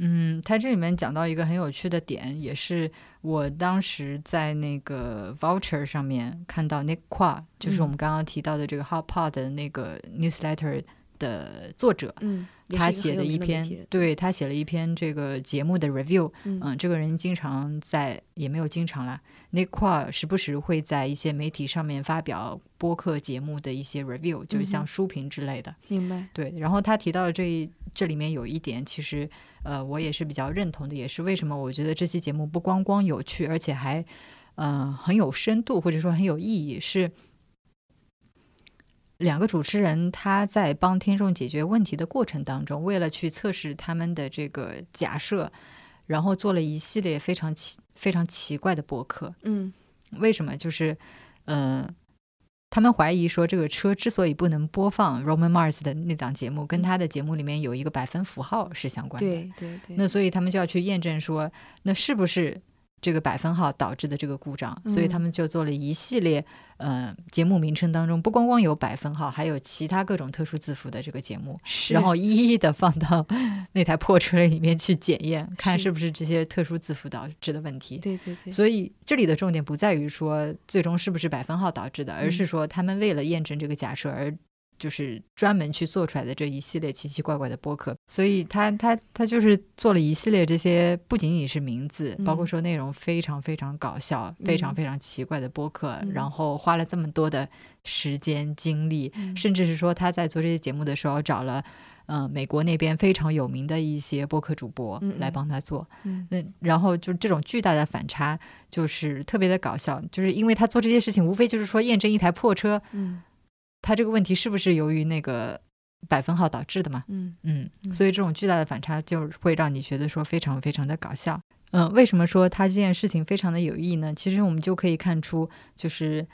嗯，它这里面讲到一个很有趣的点，也是我当时在那个 Voucher 上面看到 Nick Qua，就是我们刚刚提到的这个 Hot Pod 的那个 Newsletter 的作者。嗯。他写的一篇，对他写了一篇这个节目的 review。嗯，这个人经常在，也没有经常了。那块时不时会在一些媒体上面发表播客节目的一些 review，就是像书评之类的。明白。对，然后他提到的这这里面有一点，其实呃，我也是比较认同的，也是为什么我觉得这期节目不光光有趣，而且还嗯很有深度，或者说很有意义，是。两个主持人他在帮听众解决问题的过程当中，为了去测试他们的这个假设，然后做了一系列非常奇非常奇怪的博客。嗯，为什么？就是，呃，他们怀疑说这个车之所以不能播放 Roman Mars 的那档节目，跟他的节目里面有一个百分符号是相关的。对对对。那所以他们就要去验证说，那是不是？这个百分号导致的这个故障，所以他们就做了一系列，呃，节目名称当中不光光有百分号，还有其他各种特殊字符的这个节目，然后一一的放到 那台破车里面去检验，看是不是这些特殊字符导致的问题。对对对。所以这里的重点不在于说最终是不是百分号导致的，而是说他们为了验证这个假设而。就是专门去做出来的这一系列奇奇怪怪的播客，所以他他他就是做了一系列这些，不仅仅是名字，包括说内容非常非常搞笑、非常非常奇怪的播客，然后花了这么多的时间精力，甚至是说他在做这些节目的时候找了，呃，美国那边非常有名的一些播客主播来帮他做，嗯，然后就这种巨大的反差，就是特别的搞笑，就是因为他做这些事情，无非就是说验证一台破车，嗯。他这个问题是不是由于那个百分号导致的嘛？嗯嗯，所以这种巨大的反差就会让你觉得说非常非常的搞笑。嗯，为什么说他这件事情非常的有意义呢？其实我们就可以看出，就是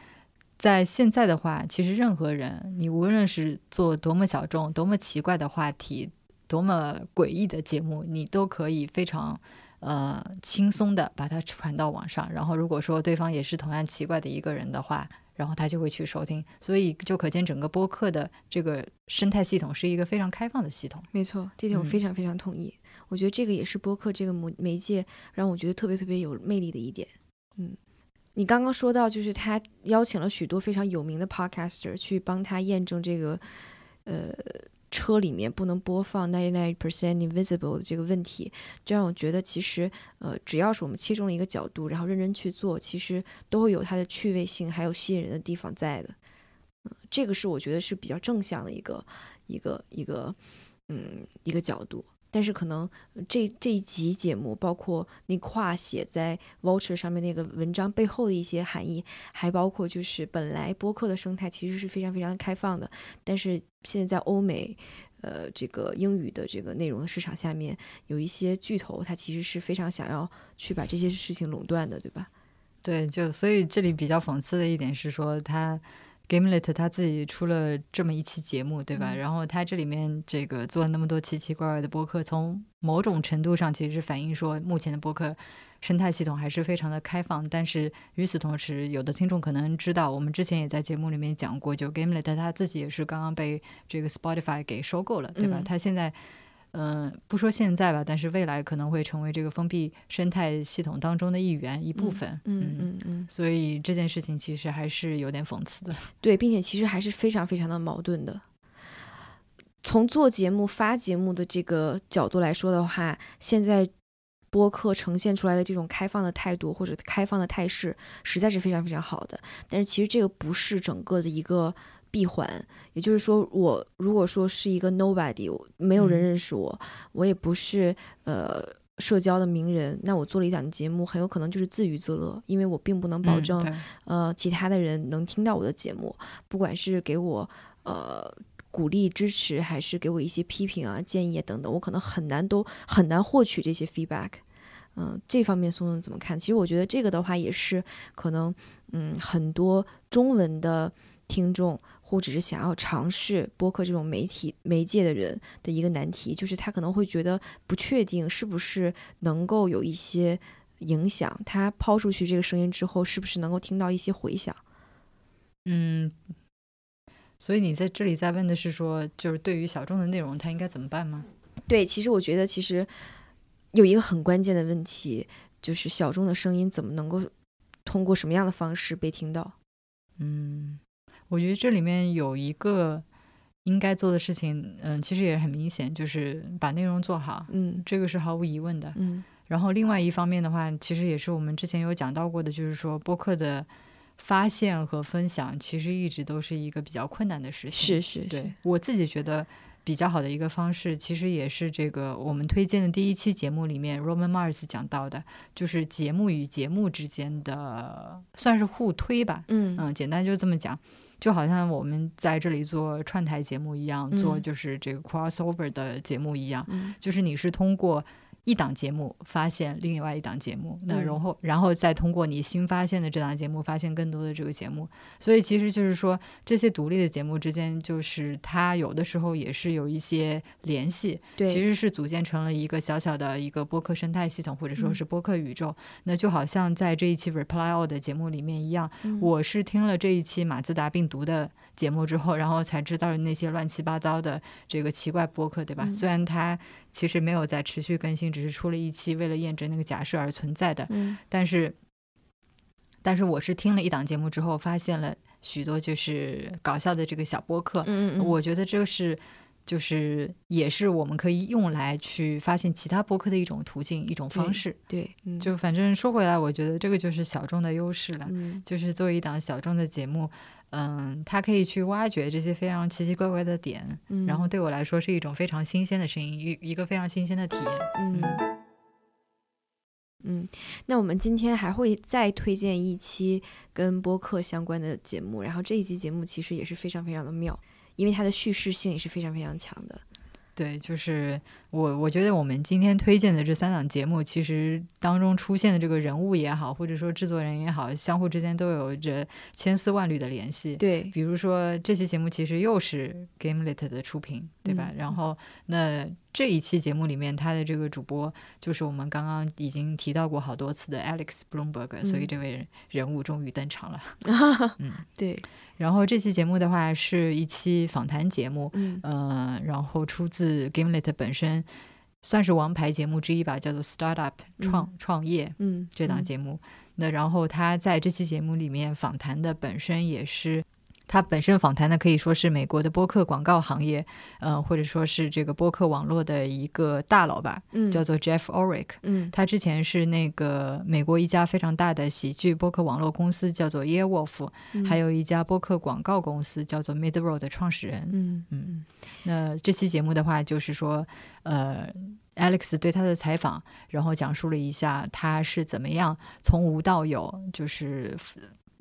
在现在的话，其实任何人，你无论是做多么小众、多么奇怪的话题、多么诡异的节目，你都可以非常呃轻松的把它传到网上。然后，如果说对方也是同样奇怪的一个人的话，然后他就会去收听，所以就可见整个播客的这个生态系统是一个非常开放的系统。没错，这点我非常非常同意。我觉得这个也是播客这个媒媒介让我觉得特别特别有魅力的一点。嗯，你刚刚说到就是他邀请了许多非常有名的 podcaster 去帮他验证这个，呃。车里面不能播放 ninety nine percent invisible 的这个问题，就让我觉得其实，呃，只要是我们切中一个角度，然后认真去做，其实都会有它的趣味性，还有吸引人的地方在的。嗯，这个是我觉得是比较正向的一个一个一个，嗯，一个角度。但是可能这这一集节目，包括那跨写在 Vulture 上面那个文章背后的一些含义，还包括就是本来播客的生态其实是非常非常开放的，但是现在在欧美，呃，这个英语的这个内容的市场下面，有一些巨头，他其实是非常想要去把这些事情垄断的，对吧？对，就所以这里比较讽刺的一点是说他。Gamelet 他自己出了这么一期节目，对吧？然后他这里面这个做了那么多奇奇怪怪的播客，从某种程度上其实是反映说目前的播客生态系统还是非常的开放。但是与此同时，有的听众可能知道，我们之前也在节目里面讲过，就 Gamelet 他自己也是刚刚被这个 Spotify 给收购了，对吧？他现在。嗯，不说现在吧，但是未来可能会成为这个封闭生态系统当中的一员一部分。嗯嗯嗯，所以这件事情其实还是有点讽刺的。对，并且其实还是非常非常的矛盾的。从做节目、发节目的这个角度来说的话，现在播客呈现出来的这种开放的态度或者开放的态势，实在是非常非常好的。但是其实这个不是整个的一个。闭环，也就是说，我如果说是一个 nobody，没有人认识我，我也不是呃社交的名人，那我做了一档节目，很有可能就是自娱自乐，因为我并不能保证呃其他的人能听到我的节目，不管是给我呃鼓励支持，还是给我一些批评啊建议等等，我可能很难都很难获取这些 feedback。嗯，这方面松松怎么看？其实我觉得这个的话也是可能，嗯，很多中文的听众。或者是想要尝试播客这种媒体媒介的人的一个难题，就是他可能会觉得不确定是不是能够有一些影响。他抛出去这个声音之后，是不是能够听到一些回响？嗯，所以你在这里在问的是说，就是对于小众的内容，他应该怎么办吗？对，其实我觉得其实有一个很关键的问题，就是小众的声音怎么能够通过什么样的方式被听到？嗯。我觉得这里面有一个应该做的事情，嗯，其实也很明显，就是把内容做好，嗯，这个是毫无疑问的，嗯。然后另外一方面的话，其实也是我们之前有讲到过的，就是说播客的发现和分享，其实一直都是一个比较困难的事情。是是是，我自己觉得比较好的一个方式，其实也是这个我们推荐的第一期节目里面，Roman Mars 讲到的，就是节目与节目之间的算是互推吧，嗯嗯，简单就这么讲。就好像我们在这里做串台节目一样，做就是这个 crossover 的节目一样，就是你是通过。一档节目发现另外一档节目，那然后然后再通过你新发现的这档节目发现更多的这个节目，所以其实就是说这些独立的节目之间，就是它有的时候也是有一些联系，其实是组建成了一个小小的一个播客生态系统，或者说是播客宇宙。那就好像在这一期 Reply All 的节目里面一样，我是听了这一期马自达病毒的节目之后，然后才知道了那些乱七八糟的这个奇怪播客，对吧？虽然它。其实没有在持续更新，只是出了一期为了验证那个假设而存在的。嗯，但是，但是我是听了一档节目之后，发现了许多就是搞笑的这个小播客。嗯嗯，我觉得这个是就是也是我们可以用来去发现其他播客的一种途径，一种方式。对，就反正说回来，我觉得这个就是小众的优势了。嗯，就是作为一档小众的节目。嗯，他可以去挖掘这些非常奇奇怪怪的点，然后对我来说是一种非常新鲜的声音，一一个非常新鲜的体验。嗯嗯，那我们今天还会再推荐一期跟播客相关的节目，然后这一期节目其实也是非常非常的妙，因为它的叙事性也是非常非常强的。对，就是我，我觉得我们今天推荐的这三档节目，其实当中出现的这个人物也好，或者说制作人也好，相互之间都有着千丝万缕的联系。对，比如说这期节目其实又是 Gamelit 的出品，对吧？然后那这一期节目里面，他的这个主播就是我们刚刚已经提到过好多次的 Alex Bloomberg，所以这位人物终于登场了。嗯，对。然后这期节目的话是一期访谈节目，嗯，呃，然后出自 Gamelet 本身，算是王牌节目之一吧，叫做 Startup 创创业，嗯，这档节目。那然后他在这期节目里面访谈的本身也是。他本身访谈呢可以说是美国的播客广告行业，呃，或者说是这个播客网络的一个大佬吧，叫做 Jeff o r i c k 嗯，他之前是那个美国一家非常大的喜剧播客网络公司叫做 Earwolf，还有一家播客广告公司叫做 Midroad 的创始人。嗯嗯，那这期节目的话，就是说，呃。Alex 对他的采访，然后讲述了一下他是怎么样从无到有，就是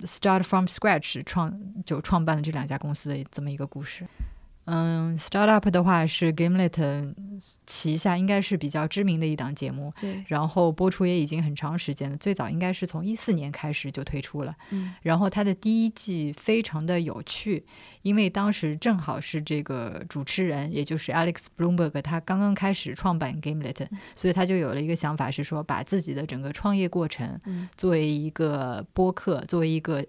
start from scratch 创就创办了这两家公司的这么一个故事。嗯，Startup 的话是 Gamelet 旗下应该是比较知名的一档节目，对，然后播出也已经很长时间了，最早应该是从一四年开始就推出了，嗯，然后它的第一季非常的有趣，因为当时正好是这个主持人，也就是 Alex Bloomberg，他刚刚开始创办 Gamelet，所以他就有了一个想法，是说把自己的整个创业过程作为一个播客，作为一个。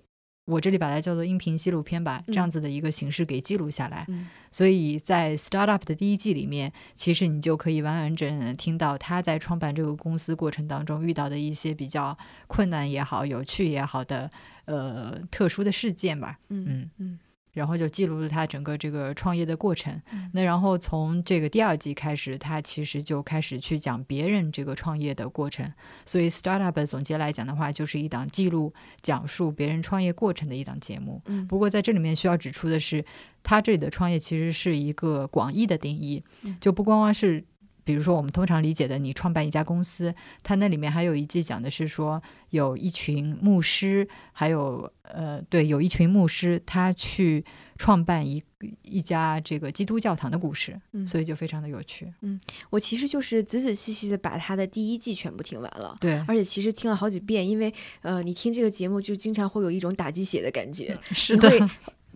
我这里把它叫做音频纪录片吧，这样子的一个形式给记录下来。所以在 Startup 的第一季里面，其实你就可以完完整整的听到他在创办这个公司过程当中遇到的一些比较困难也好、有趣也好的呃特殊的事件吧。嗯嗯。然后就记录了他整个这个创业的过程。那然后从这个第二季开始，他其实就开始去讲别人这个创业的过程。所以 Startup 总结来讲的话，就是一档记录、讲述别人创业过程的一档节目。不过在这里面需要指出的是，他这里的创业其实是一个广义的定义，就不光光是。比如说，我们通常理解的，你创办一家公司，它那里面还有一季讲的是说，有一群牧师，还有呃，对，有一群牧师，他去创办一一家这个基督教堂的故事，所以就非常的有趣。嗯，我其实就是仔仔细细的把他的第一季全部听完了，对，而且其实听了好几遍，因为呃，你听这个节目就经常会有一种打鸡血的感觉，是的。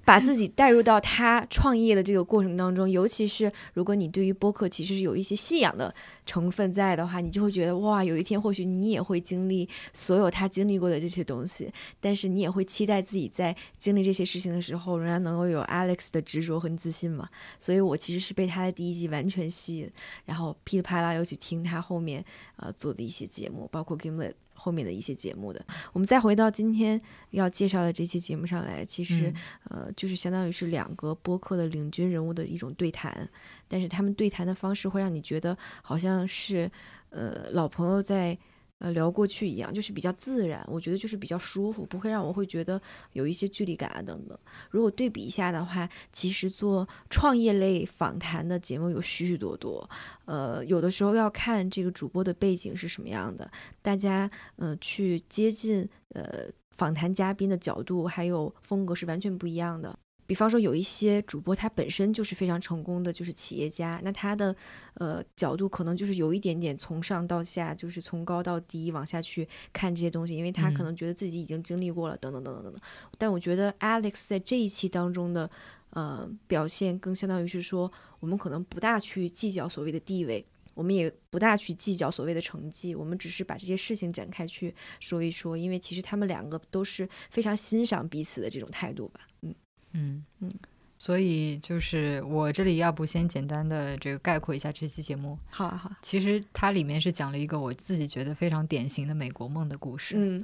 把自己带入到他创业的这个过程当中，尤其是如果你对于播客其实是有一些信仰的成分在的话，你就会觉得哇，有一天或许你也会经历所有他经历过的这些东西，但是你也会期待自己在经历这些事情的时候，仍然能够有 Alex 的执着和自信嘛。所以我其实是被他的第一季完全吸引，然后噼里啪啦又去听他后面呃做的一些节目，包括 Gamelet。后面的一些节目的，我们再回到今天要介绍的这期节目上来，其实呃，就是相当于是两个播客的领军人物的一种对谈，但是他们对谈的方式会让你觉得好像是呃老朋友在。呃，聊过去一样，就是比较自然，我觉得就是比较舒服，不会让我会觉得有一些距离感啊等等。如果对比一下的话，其实做创业类访谈的节目有许许多多，呃，有的时候要看这个主播的背景是什么样的，大家呃去接近呃访谈嘉宾的角度还有风格是完全不一样的。比方说，有一些主播他本身就是非常成功的，就是企业家，那他的呃角度可能就是有一点点从上到下，就是从高到低往下去看这些东西，因为他可能觉得自己已经经历过了，等等等等等等。但我觉得 Alex 在这一期当中的呃表现，更相当于是说，我们可能不大去计较所谓的地位，我们也不大去计较所谓的成绩，我们只是把这些事情展开去说一说，因为其实他们两个都是非常欣赏彼此的这种态度吧，嗯。嗯嗯，所以就是我这里要不先简单的这个概括一下这期节目。好啊好，其实它里面是讲了一个我自己觉得非常典型的美国梦的故事。嗯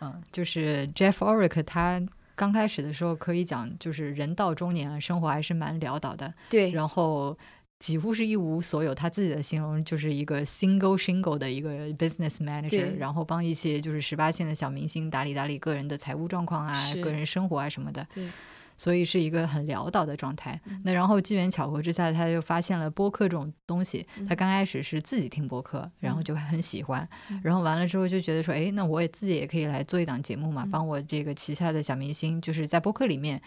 嗯，就是 Jeff Orick 他刚开始的时候可以讲，就是人到中年啊，生活还是蛮潦倒的。对，然后几乎是一无所有。他自己的形容就是一个 single shingle 的一个 business manager，然后帮一些就是十八线的小明星打理打理个人的财务状况啊、个人生活啊什么的。对。所以是一个很潦倒的状态。那然后机缘巧合之下，他就发现了播客这种东西。他刚开始是自己听播客，然后就很喜欢。然后完了之后就觉得说，哎，那我也自己也可以来做一档节目嘛，帮我这个旗下的小明星，就是在播客里面。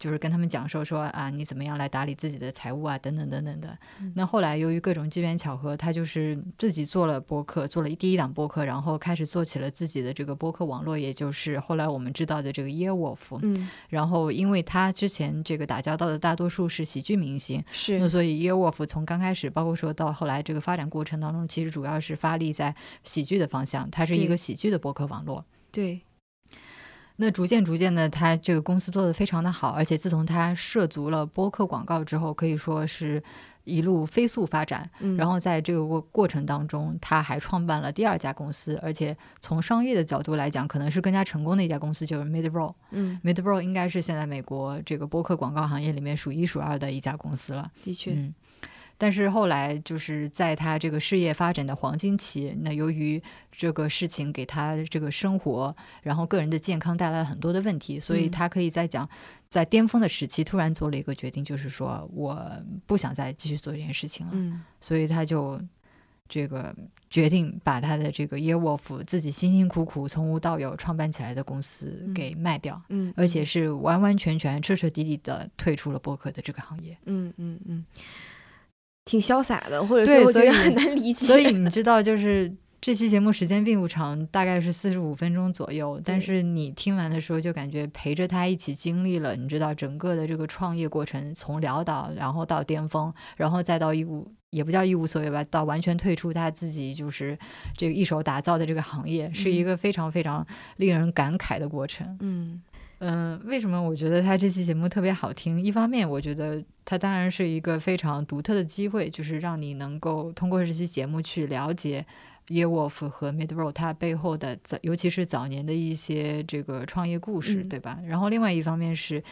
就是跟他们讲说说啊，你怎么样来打理自己的财务啊，等等等等的。那后来由于各种机缘巧合，他就是自己做了播客，做了第一档播客，然后开始做起了自己的这个播客网络，也就是后来我们知道的这个 Earwolf。嗯。然后因为他之前这个打交道的大多数是喜剧明星，是。那所以 Earwolf 从刚开始，包括说到后来这个发展过程当中，其实主要是发力在喜剧的方向，它是一个喜剧的播客网络。对。那逐渐逐渐的，他这个公司做的非常的好，而且自从他涉足了播客广告之后，可以说是一路飞速发展。然后在这个过过程当中，他还创办了第二家公司，而且从商业的角度来讲，可能是更加成功的一家公司，就是 Midroll。嗯，Midroll 应该是现在美国这个播客广告行业里面数一数二的一家公司了。的确。嗯。但是后来就是在他这个事业发展的黄金期，那由于这个事情给他这个生活，然后个人的健康带来了很多的问题，所以他可以在讲在巅峰的时期突然做了一个决定，就是说我不想再继续做这件事情了。嗯，所以他就这个决定把他的这个 Earwolf 自己辛辛苦苦从无到有创办起来的公司给卖掉，嗯，而且是完完全全彻彻底底的退出了播客的这个行业。嗯嗯嗯，挺潇洒的，或者说我觉得很难理解。所以你知道，就是这期节目时间并不长，大概是四十五分钟左右，但是你听完的时候就感觉陪着他一起经历了，你知道整个的这个创业过程，从潦倒，然后到巅峰，然后再到一无。也不叫一无所有吧，到完全退出他自己就是这个一手打造的这个行业，是一个非常非常令人感慨的过程。嗯嗯，为什么我觉得他这期节目特别好听？一方面，我觉得他当然是一个非常独特的机会，就是让你能够通过这期节目去了解 Earwolf 和 Midroll 它背后的早，尤其是早年的一些这个创业故事，对吧？然后另外一方面是。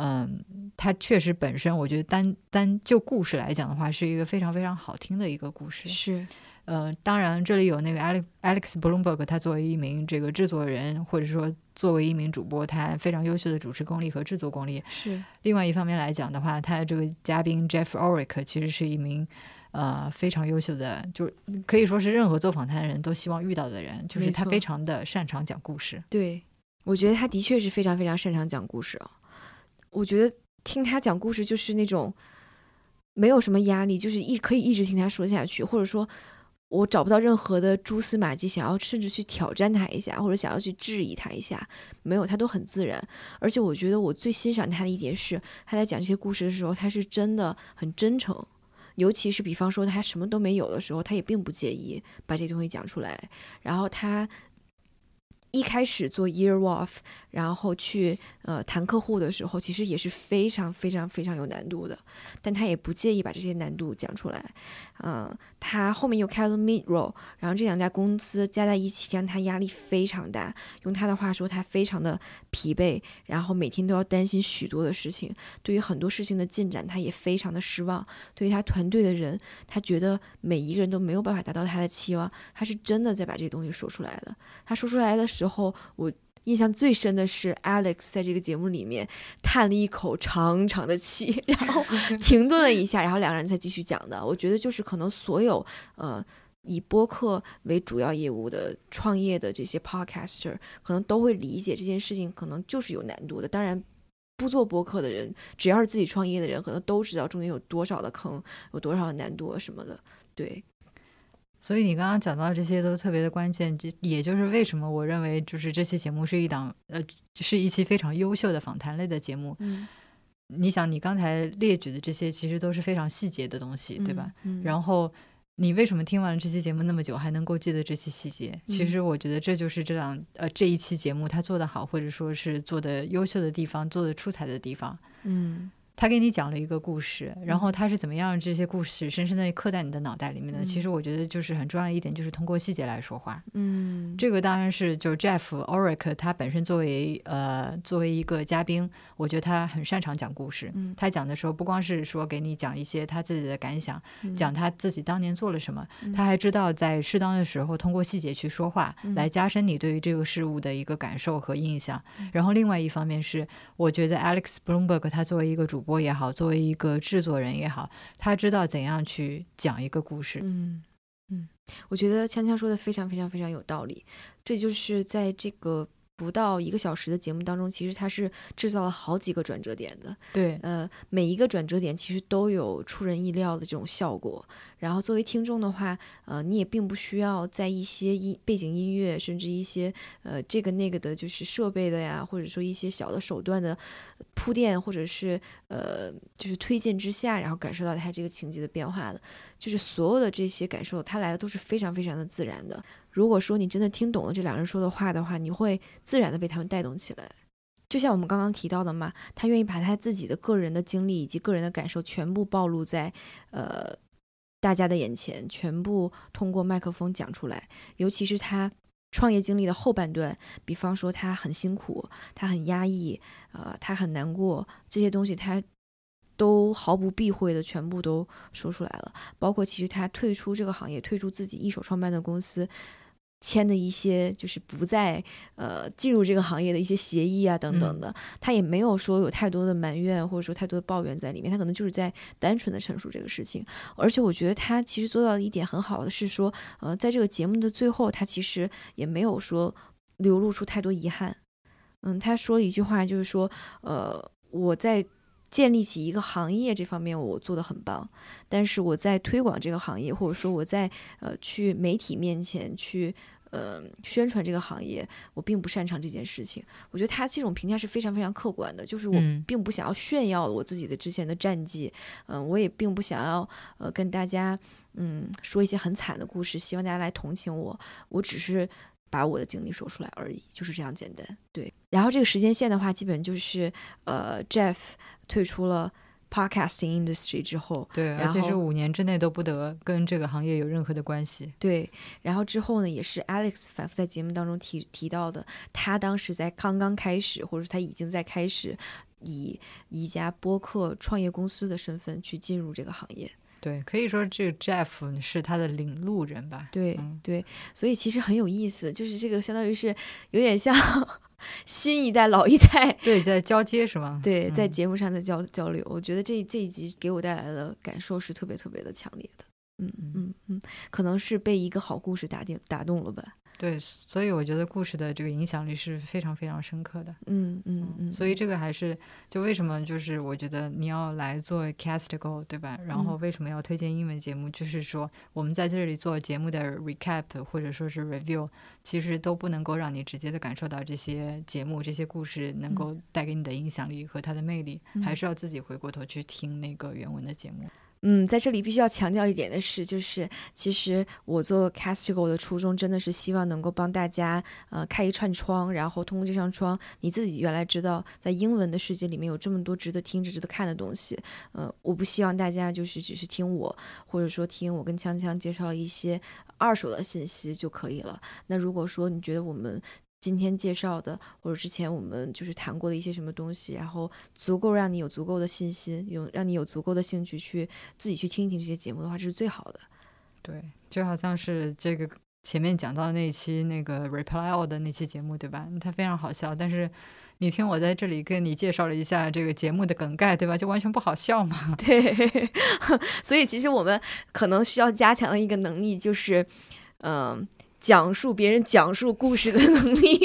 嗯，它确实本身，我觉得单单就故事来讲的话，是一个非常非常好听的一个故事。是，呃，当然这里有那个 Alex Alex Bloomberg，他作为一名这个制作人，或者说作为一名主播，他非常优秀的主持功力和制作功力。是。另外一方面来讲的话，他这个嘉宾 Jeff Oric 其实是一名呃非常优秀的，就可以说是任何做访谈的人都希望遇到的人，就是他非常的擅长讲故事。对，我觉得他的确是非常非常擅长讲故事啊。我觉得听他讲故事就是那种没有什么压力，就是一可以一直听他说下去，或者说我找不到任何的蛛丝马迹，想要甚至去挑战他一下，或者想要去质疑他一下，没有，他都很自然。而且我觉得我最欣赏他的一点是，他在讲这些故事的时候，他是真的很真诚，尤其是比方说他什么都没有的时候，他也并不介意把这东西讲出来，然后他。一开始做 Year Off，然后去呃谈客户的时候，其实也是非常非常非常有难度的，但他也不介意把这些难度讲出来。嗯，他后面又开了 midro 然后这两家公司加在一起，让他压力非常大。用他的话说，他非常的疲惫，然后每天都要担心许多的事情。对于很多事情的进展，他也非常的失望。对于他团队的人，他觉得每一个人都没有办法达到他的期望。他是真的在把这些东西说出来的。他说出来的。时候，我印象最深的是 Alex 在这个节目里面叹了一口长长的气，然后 停顿了一下，然后两个人才继续讲的。我觉得就是可能所有呃以播客为主要业务的创业的这些 Podcaster，可能都会理解这件事情可能就是有难度的。当然，不做播客的人，只要是自己创业的人，可能都知道中间有多少的坑，有多少的难度什么的。对。所以你刚刚讲到这些都特别的关键，这也就是为什么我认为就是这期节目是一档呃是一期非常优秀的访谈类的节目。嗯，你想你刚才列举的这些其实都是非常细节的东西，对吧？嗯。然后你为什么听完了这期节目那么久还能够记得这些细节？其实我觉得这就是这档呃这一期节目它做的好或者说是做的优秀的地方，做的出彩的地方。嗯。他给你讲了一个故事，然后他是怎么样这些故事深深的刻在你的脑袋里面的？其实我觉得就是很重要一点，就是通过细节来说话。嗯，这个当然是就是 Jeff Oric 他本身作为呃作为一个嘉宾，我觉得他很擅长讲故事。他讲的时候不光是说给你讲一些他自己的感想，讲他自己当年做了什么，他还知道在适当的时候通过细节去说话，来加深你对于这个事物的一个感受和印象。然后另外一方面是，我觉得 Alex Bloomberg 他作为一个主。播也好，作为一个制作人也好，他知道怎样去讲一个故事。嗯嗯，我觉得锵锵说的非常非常非常有道理。这就是在这个。不到一个小时的节目当中，其实它是制造了好几个转折点的。对，呃，每一个转折点其实都有出人意料的这种效果。然后作为听众的话，呃，你也并不需要在一些音背景音乐，甚至一些呃这个那个的，就是设备的呀，或者说一些小的手段的铺垫，或者是呃就是推荐之下，然后感受到它这个情节的变化的。就是所有的这些感受，它来的都是非常非常的自然的。如果说你真的听懂了这两人说的话的话，你会自然的被他们带动起来。就像我们刚刚提到的嘛，他愿意把他自己的个人的经历以及个人的感受全部暴露在呃大家的眼前，全部通过麦克风讲出来。尤其是他创业经历的后半段，比方说他很辛苦，他很压抑，呃，他很难过，这些东西他都毫不避讳的全部都说出来了。包括其实他退出这个行业，退出自己一手创办的公司。签的一些就是不再呃进入这个行业的一些协议啊等等的，他也没有说有太多的埋怨或者说太多的抱怨在里面，他可能就是在单纯的陈述这个事情。而且我觉得他其实做到的一点很好的是说，呃，在这个节目的最后，他其实也没有说流露出太多遗憾。嗯，他说了一句话，就是说，呃，我在。建立起一个行业这方面我做的很棒，但是我在推广这个行业，或者说我在呃去媒体面前去呃宣传这个行业，我并不擅长这件事情。我觉得他这种评价是非常非常客观的，就是我并不想要炫耀我自己的之前的战绩，嗯，我也并不想要呃跟大家嗯说一些很惨的故事，希望大家来同情我，我只是。把我的经历说出来而已，就是这样简单。对，然后这个时间线的话，基本就是呃，Jeff 退出了 podcasting industry 之后，对，而且是五年之内都不得跟这个行业有任何的关系。对，然后之后呢，也是 Alex 反复在节目当中提提到的，他当时在刚刚开始，或者说他已经在开始以一家播客创业公司的身份去进入这个行业。对，可以说这个 Jeff 是他的领路人吧。对对，所以其实很有意思，就是这个相当于是有点像 新一代、老一代，对，在交接是吗？对，在节目上的交交流，我觉得这这一集给我带来的感受是特别特别的强烈的。嗯嗯嗯，可能是被一个好故事打定打动了吧。对，所以我觉得故事的这个影响力是非常非常深刻的。嗯嗯嗯，所以这个还是就为什么就是我觉得你要来做 Castigo 对吧？然后为什么要推荐英文节目？就是说我们在这里做节目的 recap 或者说是 review，其实都不能够让你直接的感受到这些节目、这些故事能够带给你的影响力和它的魅力，还是要自己回过头去听那个原文的节目。嗯，在这里必须要强调一点的是，就是其实我做 Castigo 的初衷真的是希望能够帮大家呃开一串窗，然后通过这扇窗，你自己原来知道在英文的世界里面有这么多值得听、值得看的东西。呃，我不希望大家就是只是听我，或者说听我跟锵锵介绍一些二手的信息就可以了。那如果说你觉得我们今天介绍的，或者之前我们就是谈过的一些什么东西，然后足够让你有足够的信心，有让你有足够的兴趣去自己去听一听这些节目的话，这是最好的。对，就好像是这个前面讲到那一期那个 Reply All 的那期节目，对吧？它非常好笑，但是你听我在这里跟你介绍了一下这个节目的梗概，对吧？就完全不好笑嘛。对，所以其实我们可能需要加强的一个能力就是，嗯。讲述别人讲述故事的能力，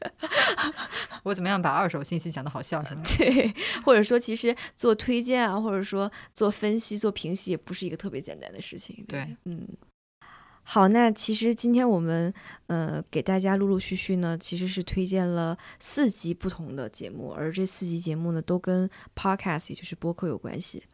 我怎么样把二手信息讲得好笑是吗？对，或者说其实做推荐啊，或者说做分析、做评析，也不是一个特别简单的事情。对，嗯。好，那其实今天我们呃给大家陆陆续续呢，其实是推荐了四集不同的节目，而这四集节目呢都跟 podcast 也就是播客有关系。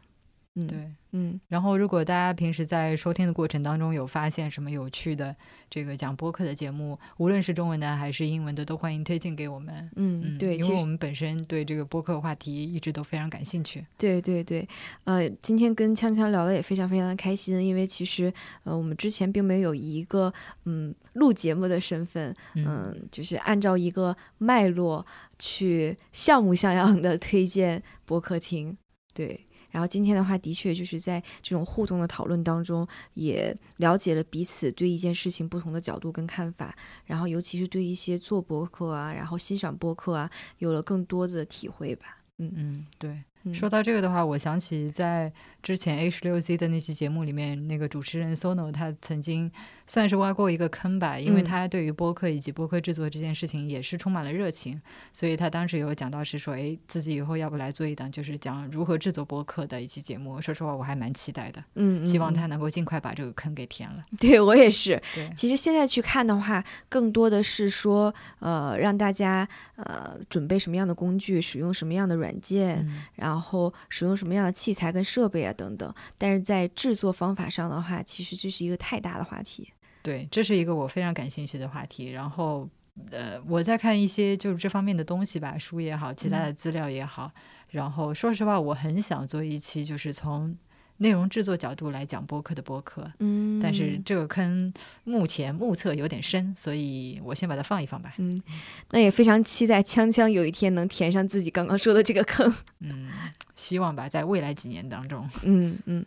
嗯，对。嗯，然后如果大家平时在收听的过程当中有发现什么有趣的这个讲播客的节目，无论是中文的还是英文的，都欢迎推荐给我们。嗯，对，因为我们本身对这个播客话题一直都非常感兴趣。对对对，呃，今天跟锵锵聊的也非常非常的开心，因为其实呃我们之前并没有一个嗯录节目的身份，嗯，就是按照一个脉络去像模像样的推荐播客听，对。然后今天的话，的确就是在这种互动的讨论当中，也了解了彼此对一件事情不同的角度跟看法。然后，尤其是对一些做播客啊，然后欣赏播客啊，有了更多的体会吧。嗯嗯，对。说到这个的话，我想起在之前 H 六 Z 的那期节目里面，那个主持人 Sono 他曾经算是挖过一个坑吧，因为他对于播客以及播客制作这件事情也是充满了热情，所以他当时有讲到是说，哎，自己以后要不来做一档就是讲如何制作播客的一期节目。说实话，我还蛮期待的，嗯，希望他能够尽快把这个坑给填了。对我也是。对，其实现在去看的话，更多的是说，呃，让大家呃准备什么样的工具，使用什么样的软件，然后使用。什么样的器材跟设备啊等等，但是在制作方法上的话，其实这是一个太大的话题。对，这是一个我非常感兴趣的话题。然后，呃，我在看一些就是这方面的东西吧，书也好，其他的资料也好。然后，说实话，我很想做一期，就是从。内容制作角度来讲播客的播客，嗯，但是这个坑目前目测有点深，所以我先把它放一放吧。嗯，那也非常期待锵锵有一天能填上自己刚刚说的这个坑。嗯，希望吧，在未来几年当中。嗯嗯，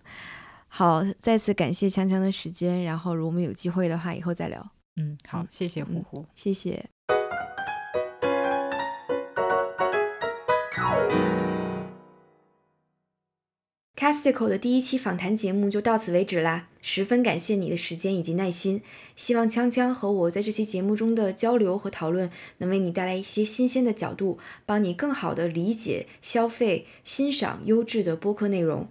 好，再次感谢锵锵的时间，然后如果我们有机会的话，以后再聊。嗯，好，谢谢呼呼，谢谢。Castico 的第一期访谈节目就到此为止啦，十分感谢你的时间以及耐心。希望锵锵和我在这期节目中的交流和讨论，能为你带来一些新鲜的角度，帮你更好的理解、消费、欣赏优质的播客内容。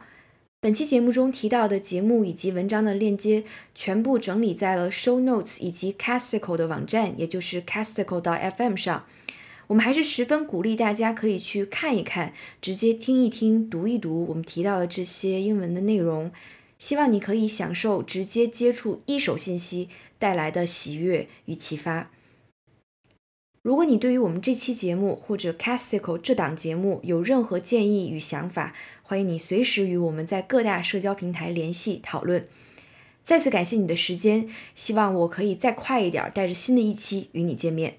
本期节目中提到的节目以及文章的链接，全部整理在了 Show Notes 以及 Castico 的网站，也就是 Castico 到 FM 上。我们还是十分鼓励大家可以去看一看，直接听一听、读一读我们提到的这些英文的内容。希望你可以享受直接接触一手信息带来的喜悦与启发。如果你对于我们这期节目或者 Castico 这档节目有任何建议与想法，欢迎你随时与我们在各大社交平台联系讨论。再次感谢你的时间，希望我可以再快一点，带着新的一期与你见面。